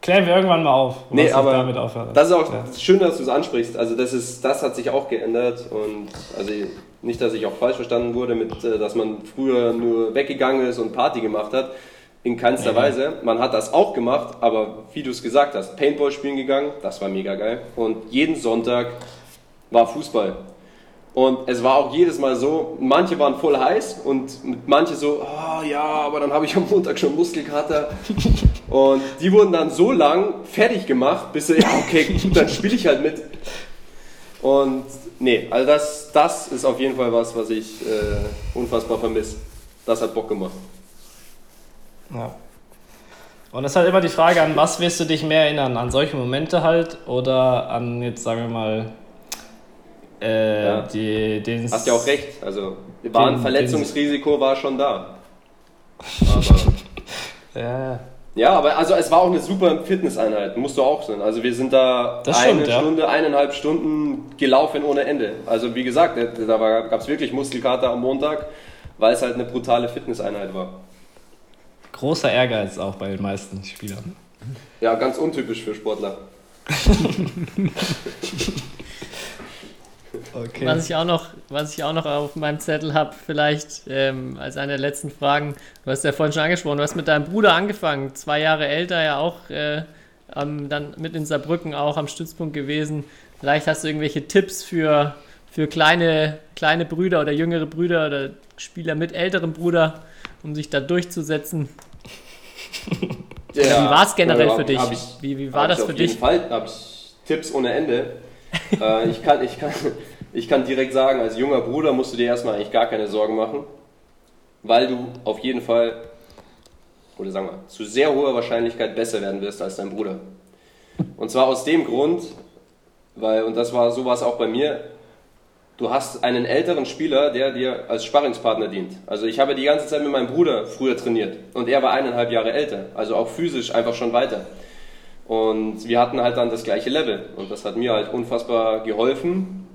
Klären wir irgendwann mal auf. Nee, aber damit aufhört. das ist auch schön, dass du es ansprichst. Also das ist, das hat sich auch geändert und also nicht, dass ich auch falsch verstanden wurde, mit, äh, dass man früher nur weggegangen ist und Party gemacht hat. In keinster ja. Weise. Man hat das auch gemacht, aber wie du es gesagt hast, Paintball spielen gegangen, das war mega geil. Und jeden Sonntag war Fußball. Und es war auch jedes Mal so, manche waren voll heiß und manche so, oh ja, aber dann habe ich am Montag schon Muskelkater. und die wurden dann so lang fertig gemacht, bis sie, ja okay, gut, dann spiele ich halt mit. Und nee, also das, das ist auf jeden Fall was, was ich äh, unfassbar vermisse. Das hat Bock gemacht. Ja. Und es ist halt immer die Frage, an was wirst du dich mehr erinnern? An solche Momente halt oder an jetzt sagen wir mal äh, ja. die, den. Hast ja auch recht. Also war ein Verletzungsrisiko war schon da. Aber, ja. Ja, aber also es war auch eine super Fitnesseinheit, musst du auch sein. Also wir sind da das eine stimmt, Stunde, ja. eineinhalb Stunden gelaufen ohne Ende. Also wie gesagt, da gab es wirklich Muskelkater am Montag, weil es halt eine brutale Fitnesseinheit war großer Ehrgeiz auch bei den meisten Spielern. Ja, ganz untypisch für Sportler. okay. Was ich auch noch, was ich auch noch auf meinem Zettel habe, vielleicht ähm, als eine der letzten Fragen, du hast ja vorhin schon angesprochen, du hast mit deinem Bruder angefangen, zwei Jahre älter ja auch, äh, ähm, dann mit in Saarbrücken auch am Stützpunkt gewesen. Vielleicht hast du irgendwelche Tipps für, für kleine, kleine Brüder oder jüngere Brüder oder Spieler mit älterem Bruder, um sich da durchzusetzen. Ja, wie war es generell für dich? Ich, wie, wie war das für dich? Auf jeden Fall habe ich Tipps ohne Ende. äh, ich, kann, ich, kann, ich kann direkt sagen, als junger Bruder musst du dir erstmal eigentlich gar keine Sorgen machen, weil du auf jeden Fall, oder sagen wir, zu sehr hoher Wahrscheinlichkeit besser werden wirst als dein Bruder. Und zwar aus dem Grund, weil, und das war sowas auch bei mir, du hast einen älteren Spieler, der dir als Sparringspartner dient. Also ich habe die ganze Zeit mit meinem Bruder früher trainiert und er war eineinhalb Jahre älter, also auch physisch einfach schon weiter. Und wir hatten halt dann das gleiche Level und das hat mir halt unfassbar geholfen.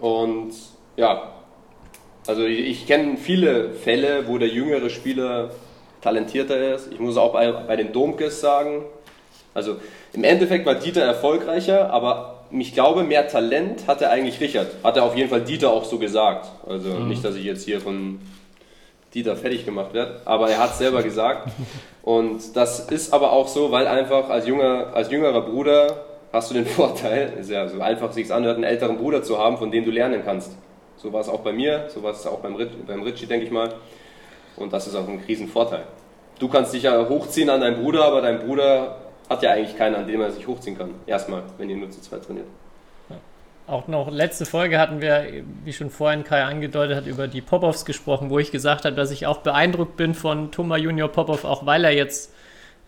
Und ja, also ich, ich kenne viele Fälle, wo der jüngere Spieler talentierter ist. Ich muss auch bei, bei den Domkes sagen, also im Endeffekt war Dieter erfolgreicher, aber ich glaube, mehr Talent hatte eigentlich Richard. Hat er auf jeden Fall Dieter auch so gesagt. Also mhm. nicht, dass ich jetzt hier von Dieter fertig gemacht werde, aber er hat es selber gesagt. Und das ist aber auch so, weil einfach als, junger, als jüngerer Bruder hast du den Vorteil, ist ja so einfach sich anhört, einen älteren Bruder zu haben, von dem du lernen kannst. So war es auch bei mir, so war es auch beim, beim Ritchie, denke ich mal. Und das ist auch ein Riesenvorteil. Du kannst dich ja hochziehen an deinen Bruder, aber dein Bruder hat ja eigentlich keinen, an dem er sich hochziehen kann. Erstmal, wenn ihr nur zu zweit trainiert. Auch noch letzte Folge hatten wir, wie schon vorhin Kai angedeutet hat, über die Popovs gesprochen, wo ich gesagt habe, dass ich auch beeindruckt bin von Thomas Junior Popov, auch weil er jetzt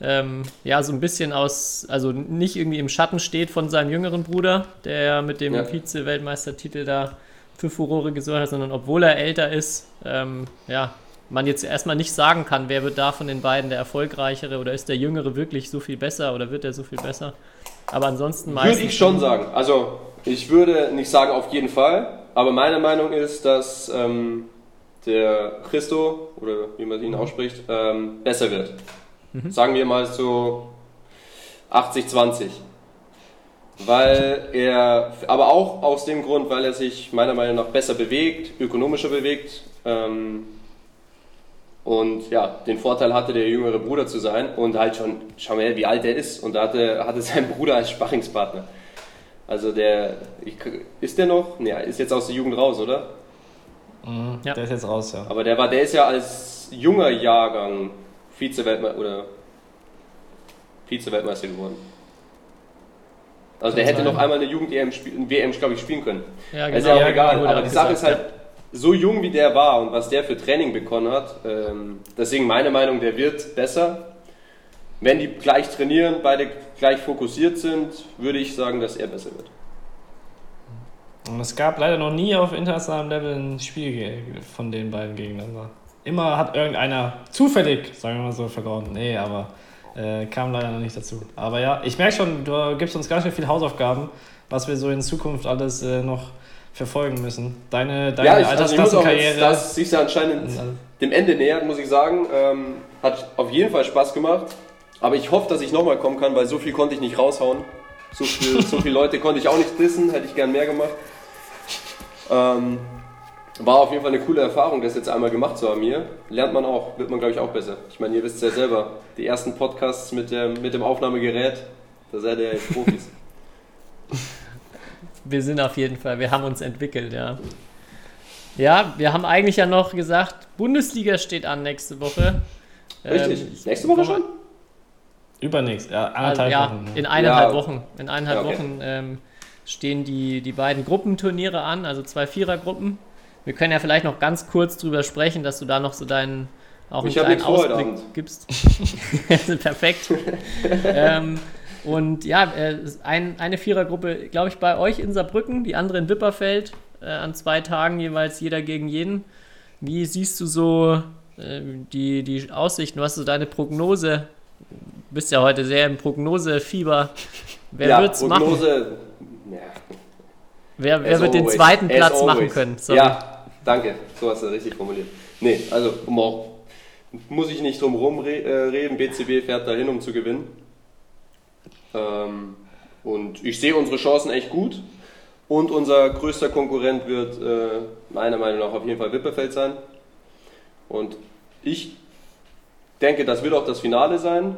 ähm, ja so ein bisschen aus, also nicht irgendwie im Schatten steht von seinem jüngeren Bruder, der mit dem Ja. Vize-Weltmeistertitel da für Furore gesorgt hat, sondern obwohl er älter ist, ähm, ja, man jetzt erstmal nicht sagen kann, wer wird da von den beiden der erfolgreichere oder ist der Jüngere wirklich so viel besser oder wird er so viel besser. Aber ansonsten meistens. Würde ich schon sagen. Also, ich würde nicht sagen auf jeden Fall, aber meine Meinung ist, dass ähm, der Christo, oder wie man ihn ausspricht, ähm, besser wird. Sagen wir mal so 80-20. Weil er, aber auch aus dem Grund, weil er sich meiner Meinung nach besser bewegt, ökonomischer bewegt ähm, und ja, den Vorteil hatte, der jüngere Bruder zu sein und halt schon, schau mal, wie alt er ist und da hatte, hatte sein Bruder als Sparringspartner. Also der, ich, ist der noch? Ja, ist jetzt aus der Jugend raus, oder? Mhm, Ja. Der ist jetzt raus, ja. Aber der war, der ist ja als junger Jahrgang Vize-Weltmeister oder Vize-Weltmeister geworden. Also der hätte sein. noch einmal eine Jugend-EM, WM, glaube ich, spielen können. ja, ist ja auch Ja, egal, aber die Sache ist gesagt, halt, so jung wie der war und was der für Training bekommen hat, ähm, deswegen meine Meinung, der wird besser. Wenn die gleich trainieren, beide gleich fokussiert sind, würde ich sagen, dass er besser wird. Und es gab leider noch nie auf internationalem Level ein Spiel von den beiden gegeneinander. Immer hat irgendeiner zufällig, sagen wir mal so, verloren. Nee, aber äh, kam leider noch nicht dazu. Aber ja, ich merke schon, du gibst uns ganz schön viele Hausaufgaben, was wir so in Zukunft alles äh, noch verfolgen müssen. Deine, deine Ja, ich, also Altersklassenkarriere. das sich ja anscheinend dem Ende nähert, muss ich sagen. Ähm, hat auf jeden Fall Spaß gemacht. Aber ich hoffe, dass ich nochmal kommen kann, weil so viel konnte ich nicht raushauen. So, viel, so viele Leute konnte ich auch nicht dissen, hätte ich gern mehr gemacht. Ähm, war auf jeden Fall eine coole Erfahrung, das jetzt einmal gemacht zu haben hier. Lernt man auch, wird man glaube ich auch besser. Ich meine, ihr wisst ja selber, die ersten Podcasts mit dem, mit dem Aufnahmegerät, da seid ihr jetzt Profis. Wir sind auf jeden Fall, wir haben uns entwickelt, ja. Ja, wir haben eigentlich ja noch gesagt, Bundesliga steht an nächste Woche. Richtig. Ähm, Nächste Woche schon? Übernächst, ja, Also, anderthalb ja, Wochen. in eineinhalb Ja. Wochen. In eineinhalb Ja, okay. Wochen ähm, stehen die, die beiden Gruppenturniere an, also zwei Vierergruppen. Wir können ja vielleicht noch ganz kurz drüber sprechen, dass du da noch so deinen auch einen Ich kleinen Ausblick gibst. Perfekt. ähm, und ja, äh, ein, eine Vierergruppe, glaube ich, bei euch in Saarbrücken, die andere in Wipperfeld, äh, an zwei Tagen jeweils jeder gegen jeden. Wie siehst du so äh, die, die Aussichten? Was ist so deine Prognose? Du bist ja heute sehr im Prognosefieber. Wer ja, wird's machen? Prognose. Ja, Wer, wer wird den always. zweiten As Platz machen always. können? Sorry. Ja, danke. So hast du richtig formuliert. Nee, also um auch, muss ich nicht drum herum äh, reden. BCB fährt dahin, um zu gewinnen. Ähm, und ich sehe unsere Chancen echt gut. Und unser größter Konkurrent wird äh, meiner Meinung nach auf jeden Fall Wipperfeld sein. Und ich denke, das wird auch das Finale sein.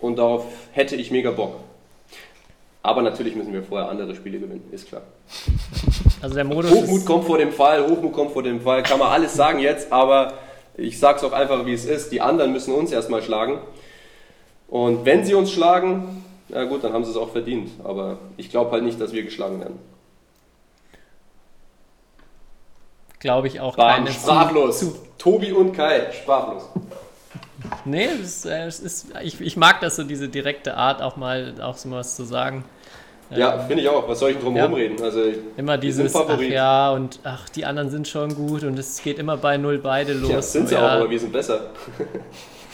Und darauf hätte ich mega Bock. Aber natürlich müssen wir vorher andere Spiele gewinnen, ist klar. Also der Modus Hochmut kommt vor dem Fall, Hochmut kommt vor dem Fall, kann man alles sagen jetzt, aber ich sag's auch einfach, wie es ist. Die anderen müssen uns erstmal schlagen. Und wenn sie uns schlagen, na gut, dann haben sie es auch verdient. Aber ich glaube halt nicht, dass wir geschlagen werden. glaube ich, auch Bam, keine sprachlos. Zu, zu, Tobi und Kai, sprachlos. nee, es äh, es ist, ich, ich mag das so, diese direkte Art, auch mal auch so was zu sagen. Ja, finde ich auch. Was soll ich drum Ja. rumreden? Also, Immer dieses, ach ja, und ach, die anderen sind schon gut und es geht immer bei null beide los. ja, sind sie ja. auch, aber wir sind besser.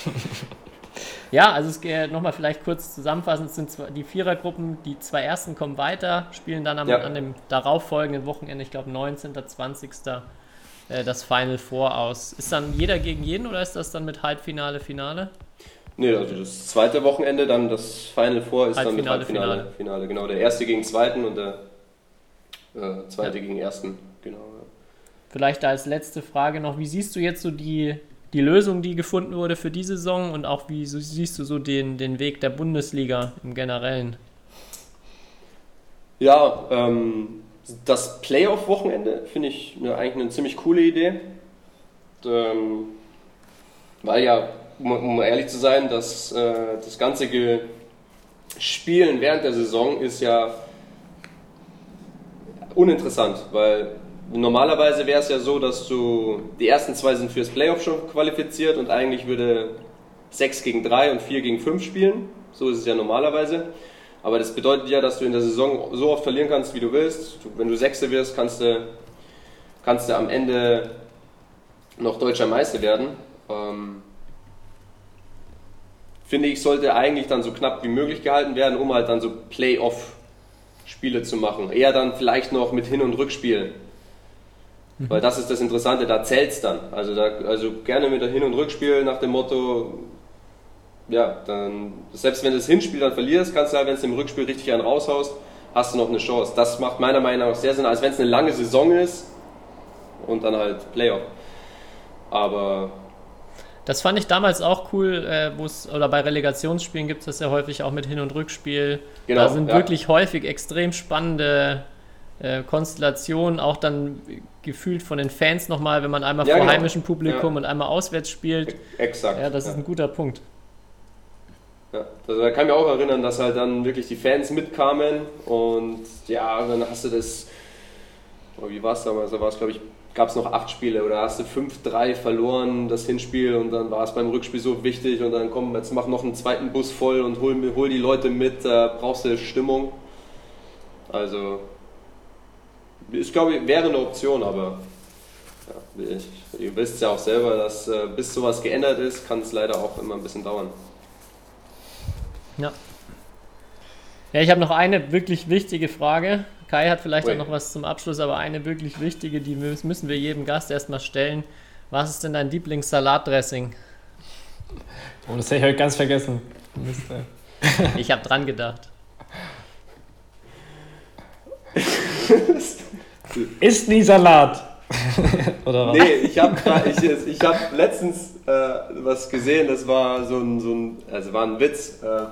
Ja, also es geht nochmal vielleicht kurz zusammenfassend, es sind zwei, die Vierergruppen, die zwei ersten kommen weiter, spielen dann am, Ja. an dem darauffolgenden Wochenende, ich glaube 19., 20. äh, das Final Four aus. Ist dann jeder gegen jeden oder ist das dann mit Halbfinale, Finale? Nee, also das zweite Wochenende, dann das Final Four ist dann mit Halbfinale, Halbfinale. Finale. Genau, der erste gegen zweiten und der äh, zweite gegen ersten. Genau. Ja. Vielleicht da als letzte Frage noch, wie siehst du jetzt so die, die Lösung, die gefunden wurde für die Saison und auch wie siehst du so den, den Weg der Bundesliga im Generellen? Ja, ähm, das Playoff-Wochenende finde ich eine, eigentlich eine ziemlich coole Idee. Ähm, weil ja um, um ehrlich zu sein, dass äh, das ganze Ge Spielen während der Saison ist ja uninteressant, weil normalerweise wäre es ja so, dass du die ersten zwei sind fürs Playoff schon qualifiziert und eigentlich würde 6 gegen 3 und 4 gegen 5 spielen. So ist es ja normalerweise. Aber das bedeutet ja, dass du in der Saison so oft verlieren kannst, wie du willst. Wenn du Sechste wirst, kannst du, kannst du am Ende noch deutscher Meister werden. Ähm, finde ich, sollte eigentlich dann so knapp wie möglich gehalten werden, um halt dann so Playoff-Spiele zu machen. Eher dann vielleicht noch mit Hin- und Rückspiel. Mhm. Weil das ist das Interessante, da zählt es dann. Also, da, also gerne mit der Hin- und Rückspiel nach dem Motto, ja, dann, selbst wenn du das Hinspiel dann verlierst, kannst du halt, wenn du im Rückspiel richtig einen raushaust, hast du noch eine Chance. Das macht meiner Meinung nach sehr Sinn, als wenn es eine lange Saison ist und dann halt Playoff. Aber. Das fand ich damals auch cool, äh, oder bei Relegationsspielen gibt es das ja häufig auch mit Hin- und Rückspiel. Genau, da sind ja. wirklich häufig extrem spannende äh, Konstellationen, auch dann gefühlt von den Fans nochmal, wenn man einmal ja, vor genau. heimischem Publikum ja. und einmal auswärts spielt. Exakt. Ja, das ist ein guter Punkt. Ja, also da kann ich mich auch erinnern, dass halt dann wirklich die Fans mitkamen und ja, dann hast du das, oh, wie war es damals, da war es glaube ich, gab es noch acht Spiele oder hast du 5-3 verloren, das Hinspiel und dann war es beim Rückspiel so wichtig und dann komm, jetzt mach noch einen zweiten Bus voll und hol, hol die Leute mit, da brauchst du Stimmung. Also, ich glaube, wäre eine Option, aber ja, ich, ihr wisst ja auch selber, dass äh, bis sowas geändert ist, kann es leider auch immer ein bisschen dauern. Ja. Ja, ich habe noch eine wirklich wichtige Frage. Kai hat vielleicht auch noch was zum Abschluss, aber eine wirklich wichtige, die müssen wir jedem Gast erstmal stellen. Was ist denn dein Lieblings-Salatdressing? Oh, das hätte ich heute ganz vergessen. ich habe dran gedacht. Ist nie Salat. Oder was? Nee, ich habe ich, ich hab letztens äh, was gesehen, das war so ein, so ein, also war ein Witz. Äh,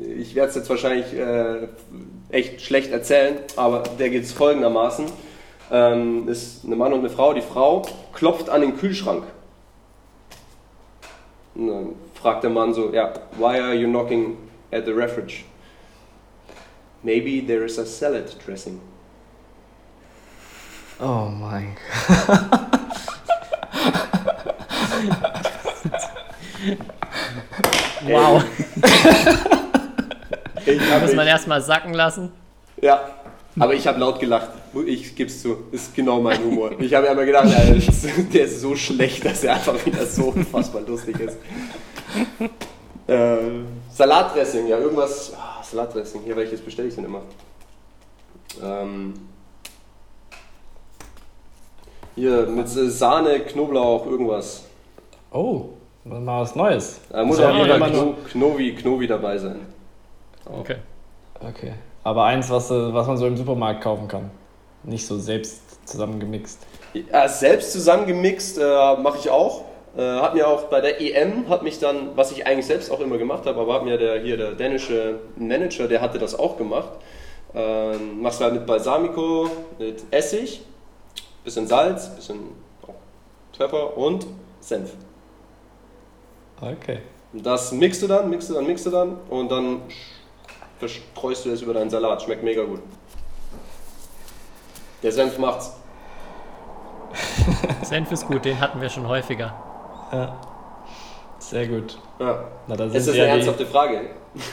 ich werde es jetzt wahrscheinlich äh, echt schlecht erzählen, aber der geht es folgendermaßen. Ähm, ist eine Mann und eine Frau. Die Frau klopft an den Kühlschrank. Und dann fragt der Mann so, ja, why are you knocking at the refrigerator? Maybe there is a salad dressing. Oh mein wow. Ich Muss man erstmal sacken lassen. Ja, aber ich habe laut gelacht. Ich gebe es zu, ist genau mein Humor. Ich habe immer gedacht, der ist so schlecht, dass er einfach wieder so unfassbar lustig ist. Äh, Salatdressing, ja, irgendwas. Oh, Salatdressing, hier, welches bestelle ich denn immer? Ähm, hier mit Sahne, Knoblauch, irgendwas. Oh, mal was Neues. Da muss auch jeder Kno Knovi, Knovi dabei sein. Oh. Okay. Okay. Aber eins, was, was man so im Supermarkt kaufen kann. Nicht so selbst zusammengemixt. Ja, selbst zusammengemixt äh, mache ich auch. Äh, hat mir auch bei der EM, hat mich dann, was ich eigentlich selbst auch immer gemacht habe, aber hat mir der, hier der dänische Manager, der hatte das auch gemacht. Äh, machst du halt mit Balsamico, mit Essig bisschen Salz, bisschen Pfeffer und Senf. Okay. Das mixt du dann, mixt du dann, mixt du dann und dann verstreust du es über deinen Salat. Schmeckt mega gut. Der Senf macht's. Senf ist gut, den hatten wir schon häufiger. Ja. Sehr gut. Ja. Na, ist das eine ernsthafte Frage?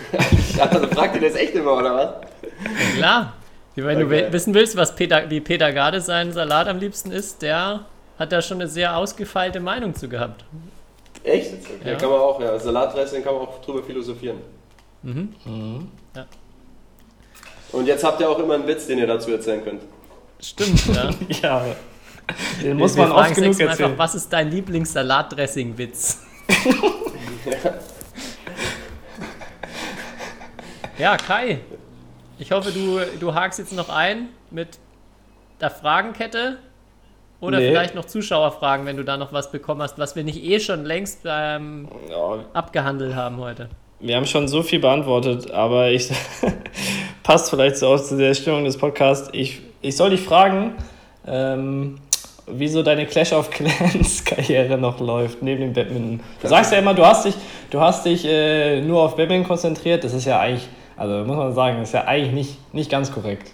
also fragt ihr das echt immer, oder was? klar. Wenn okay. du wissen willst, was Peter, wie Peter Garde seinen Salat am liebsten isst, der hat da schon eine sehr ausgefeilte Meinung zu gehabt. Echt? Okay, ja. kann man auch, ja. Salatdressing kann man auch drüber philosophieren. Mhm. mhm. Ja. Und jetzt habt ihr auch immer einen Witz, den ihr dazu erzählen könnt. Stimmt, ja. ja. Den muss man oft genug erzählen. Einfach, was ist dein Lieblings-Salatdressing-Witz? ja. ja, Kai, ich hoffe, du, du hakst jetzt noch ein mit der Fragenkette oder nee. vielleicht noch Zuschauerfragen, wenn du da noch was bekommen hast, was wir nicht eh schon längst ähm, ja. abgehandelt haben heute. Wir haben schon so viel beantwortet, aber ich passt vielleicht so aus zu der Stimmung des Podcasts. Ich, ich soll dich fragen, ähm, wie so deine Clash of Clans Karriere noch läuft, neben dem Badminton. Du sagst ja immer, du hast dich, du hast dich äh, nur auf Badminton konzentriert. Das ist ja eigentlich, also muss man sagen, das ist ja eigentlich nicht, nicht ganz korrekt.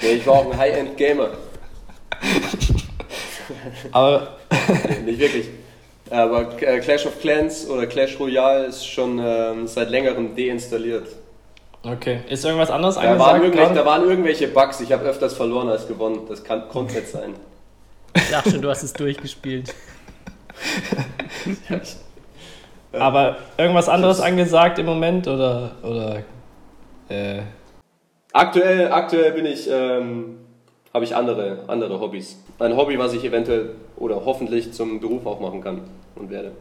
Nee, ich war auch ein High-End-Gamer. Aber Nicht wirklich. Aber äh, Clash of Clans oder Clash Royale ist schon ähm, seit längerem deinstalliert. okay, ist irgendwas anderes Da waren, angesagt? irgendwelche, da waren irgendwelche Bugs. Ich habe öfters verloren als gewonnen. Das kann, konnte nicht sein. Ich dachte schon, du hast es durchgespielt. Aber irgendwas anderes angesagt im Moment oder oder äh, Aktuell, aktuell bin ich, ähm, habe ich andere, andere Hobbys. Ein Hobby, was ich eventuell oder hoffentlich zum Beruf auch machen kann und werde.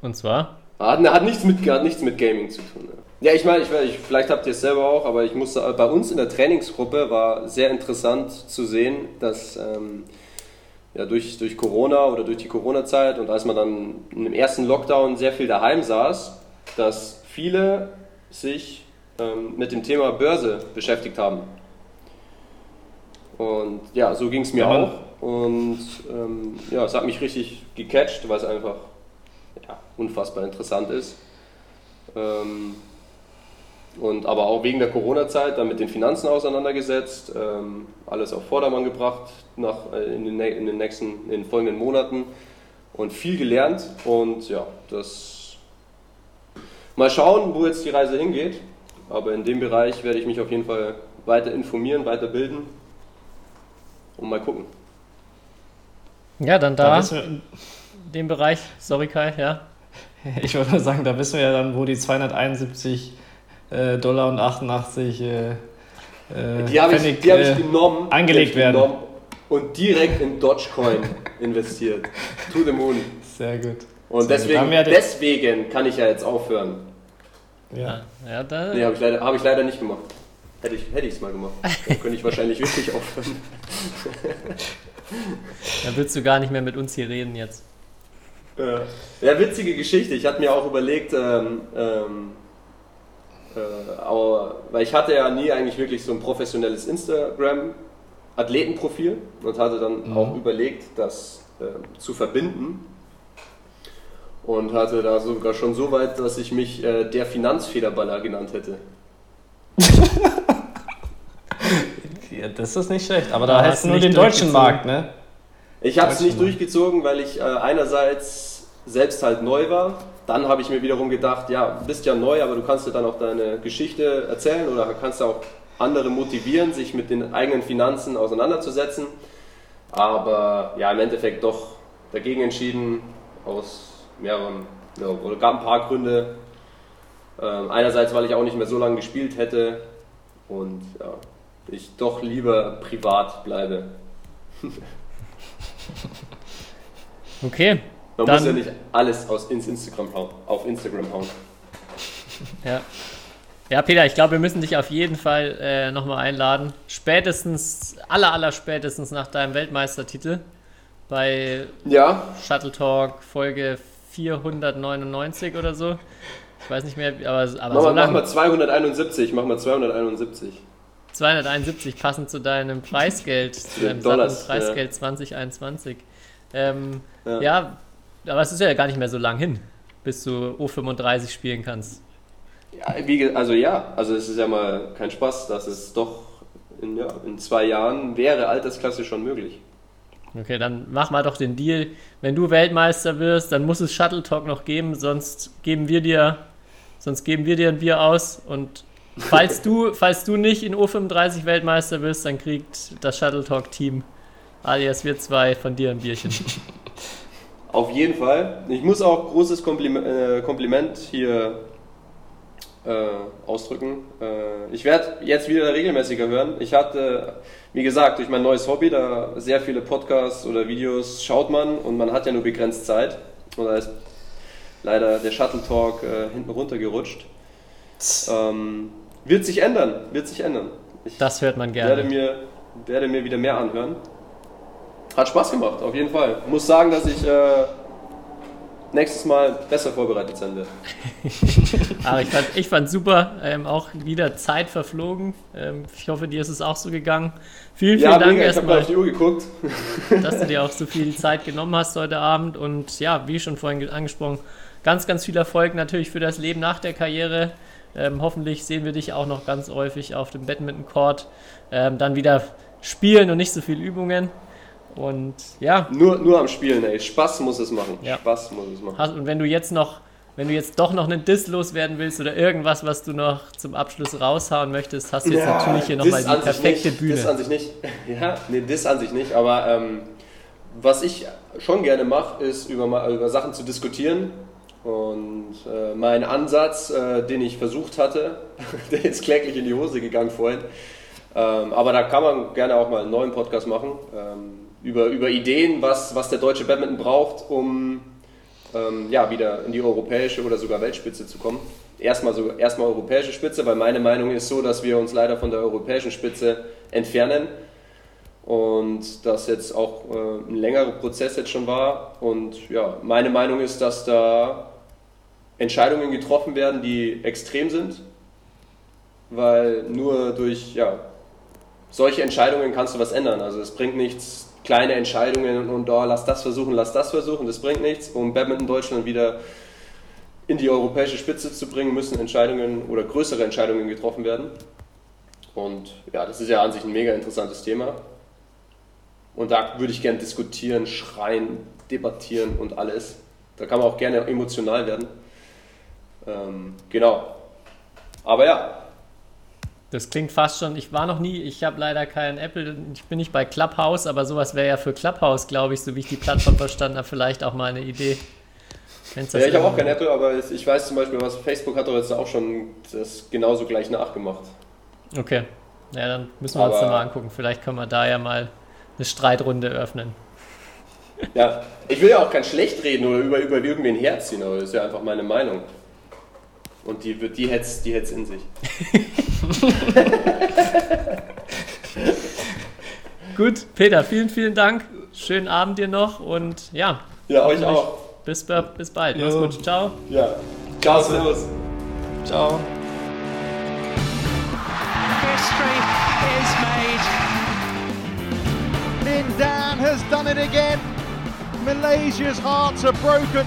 Und zwar? Hat, hat, nichts, mit, hat nichts mit Gaming zu tun. Ja, ich meine, ich, ich, vielleicht habt ihr es selber auch, aber ich musste, bei uns in der Trainingsgruppe war sehr interessant zu sehen, dass ähm, ja, durch, durch Corona oder durch die Corona-Zeit und als man dann im ersten Lockdown sehr viel daheim saß, dass viele sich ähm, mit dem Thema Börse beschäftigt haben. Und ja, so ging es mir Ja, auch. Und ähm, ja, es hat mich richtig gecatcht, weil es einfach ja, unfassbar interessant ist. Ähm, und aber auch wegen der Corona-Zeit dann mit den Finanzen auseinandergesetzt, ähm, alles auf Vordermann gebracht nach, äh, in, den, in den nächsten, in den folgenden Monaten und viel gelernt. Und ja, das mal schauen, wo jetzt die Reise hingeht. Aber in dem Bereich werde ich mich auf jeden Fall weiter informieren, weiter bilden und mal gucken. Ja, dann da da, den Bereich. Sorry, Kai, ja. ich nur sagen, da wissen wir ja dann, wo die 271 äh, Dollar und 88 äh, äh, Die habe ich, die hab ich äh, genommen. angelegt die hab ich werden. genommen Und direkt in Dogecoin investiert. To the moon. Sehr gut. Und Sehr gut. deswegen, ja den- deswegen kann ich ja jetzt aufhören. Ja. Ja, da, Nee, habe ich, leider- hab ich leider nicht gemacht. Hätte ich es hätte mal gemacht. Dann könnte ich wahrscheinlich wirklich aufhören. da willst du gar nicht mehr mit uns hier reden jetzt. Ja. ja, witzige Geschichte. Ich hatte mir auch überlegt, ähm, ähm, äh, aber, weil ich hatte ja nie eigentlich wirklich so ein professionelles Instagram-Athletenprofil und hatte dann auch überlegt, das ähm, zu verbinden. Und hatte da sogar schon so weit, dass ich mich äh, der Finanzfederballer genannt hätte. ja, das ist nicht schlecht. Aber da hättest hast du nur den deutschen. Markt, ne? Ich habe es nicht durchgezogen, weil ich äh, einerseits selbst halt neu war. Dann habe ich mir wiederum gedacht, ja, bist ja neu, aber du kannst dir dann auch deine Geschichte erzählen oder kannst auch andere motivieren, sich mit den eigenen Finanzen auseinanderzusetzen. Aber ja, im Endeffekt doch dagegen entschieden, aus mehreren, ja, oder gab ein paar Gründe. Ähm, einerseits, weil ich auch nicht mehr so lange gespielt hätte und ja, ich doch lieber privat bleibe. Okay. Man Dann- muss ja nicht alles aus ins Instagram hauen, auf Instagram hauen. Ja. Ja, Peter, ich glaube, wir müssen dich auf jeden Fall äh, nochmal einladen. Spätestens, aller, aller spätestens nach deinem Weltmeistertitel bei Ja, Shuttle Talk Folge 499 oder so. Ich weiß nicht mehr, aber, aber mach so mal, mach mal 271, mach mal 271. 271 passend zu deinem Preisgeld, zu deinem Dollars, Preisgeld 2021. Ähm, Ja. ja. Aber es ist ja gar nicht mehr so lang hin, bis du O35 spielen kannst. Ja, wie, also ja, also es ist ja mal kein Spaß, dass es doch in, ja, in zwei Jahren wäre Altersklasse schon möglich. Okay, dann mach mal doch den Deal. Wenn du Weltmeister wirst, dann muss es Shuttle Talk noch geben, sonst geben wir dir, sonst geben wir dir ein Bier aus. Und falls du, falls du nicht in O35 Weltmeister wirst, dann kriegt das Shuttle Talk Team alias wir zwei von dir ein Bierchen. Auf jeden Fall. Ich muss auch großes Kompliment, äh, Kompliment hier äh, ausdrücken. Äh, ich werde jetzt wieder regelmäßiger hören. Ich hatte, wie gesagt, durch mein neues Hobby, da sehr viele Podcasts oder Videos schaut man und man hat ja nur begrenzt Zeit. Und da ist leider der Shuttle Talk äh, hinten runtergerutscht. Ähm, wird sich ändern, wird sich ändern. Ich Das hört man werde gerne. mir, werde mir wieder mehr anhören. Hat Spaß gemacht, auf jeden Fall. Muss sagen, dass ich äh, nächstes Mal besser vorbereitet sein werde. Aber ich fand, ich fand super, ähm, auch wieder Zeit verflogen. Ähm, ich hoffe, dir ist es auch so gegangen. Vielen, vielen Ja, Dank mega, ich habe erstmal, auf die Uhr geguckt. dass du dir auch so viel Zeit genommen hast heute Abend. Und ja, wie schon vorhin ge- angesprochen, ganz, ganz viel Erfolg natürlich für das Leben nach der Karriere. Ähm, hoffentlich sehen wir dich auch noch ganz häufig auf dem Badminton-Court. Ähm, dann wieder spielen und nicht so viel Übungen. Und ja, Nur, nur am Spielen, ey. Spaß muss es machen. Ja. Spaß muss es machen. Hast, und wenn du jetzt noch, wenn du jetzt doch noch einen Diss loswerden willst oder irgendwas, was du noch zum Abschluss raushauen möchtest, hast du jetzt natürlich hier nochmal die perfekte nicht, Bühne. Diss an sich nicht. Ja, nee, Diss an sich nicht. Aber ähm, was ich schon gerne mache, ist über, über Sachen zu diskutieren. Und äh, mein Ansatz, äh, den ich versucht hatte, der ist kläglich in die Hose gegangen vorhin. Ähm, aber da kann man gerne auch mal einen neuen Podcast machen. Ähm, über, über Ideen, was, was der deutsche Badminton braucht, um ähm, ja, wieder in die europäische oder sogar Weltspitze zu kommen. Erstmal, so, erstmal europäische Spitze, weil meine Meinung ist so, dass wir uns leider von der europäischen Spitze entfernen und das jetzt auch äh, ein längerer Prozess jetzt schon war. Und ja, meine Meinung ist, dass da Entscheidungen getroffen werden, die extrem sind, weil nur durch ja, solche Entscheidungen kannst du was ändern. Also es bringt nichts, kleine Entscheidungen und oh, lass das versuchen, lass das versuchen, das bringt nichts. Um Badminton Deutschland wieder in die europäische Spitze zu bringen, müssen Entscheidungen oder größere Entscheidungen getroffen werden. Und ja, das ist ja an sich ein mega interessantes Thema. Und da würde ich gerne diskutieren, schreien, debattieren und alles. Da kann man auch gerne emotional werden. Ähm, genau. Aber ja, Das klingt fast schon, ich war noch nie, ich habe leider keinen Apple, ich bin nicht bei Clubhouse, aber sowas wäre ja für Clubhouse, glaube ich, so wie ich die Plattform verstanden habe, vielleicht auch mal eine Idee. Das ja ich habe auch kein Apple, aber ich weiß zum Beispiel, was Facebook hat doch jetzt auch schon das genauso gleich nachgemacht. Okay, ja, dann müssen wir uns Aber- das mal angucken. Vielleicht können wir da ja mal eine Streitrunde öffnen. Ja, ich will ja auch kein schlecht reden oder über, über irgendwen herziehen, aber das ist ja einfach meine Meinung. Und die, wird- die hätte es die hätt's in sich. Gut, Peter, vielen, vielen Dank. Schönen Abend dir noch und ja, Ja, euch auch. bis, bis bald. Mach's Jo. gut. Ciao. Ja. Ciao, servus. Ciao. History is made. Lin Dan has done it again. Malaysia's hearts are broken.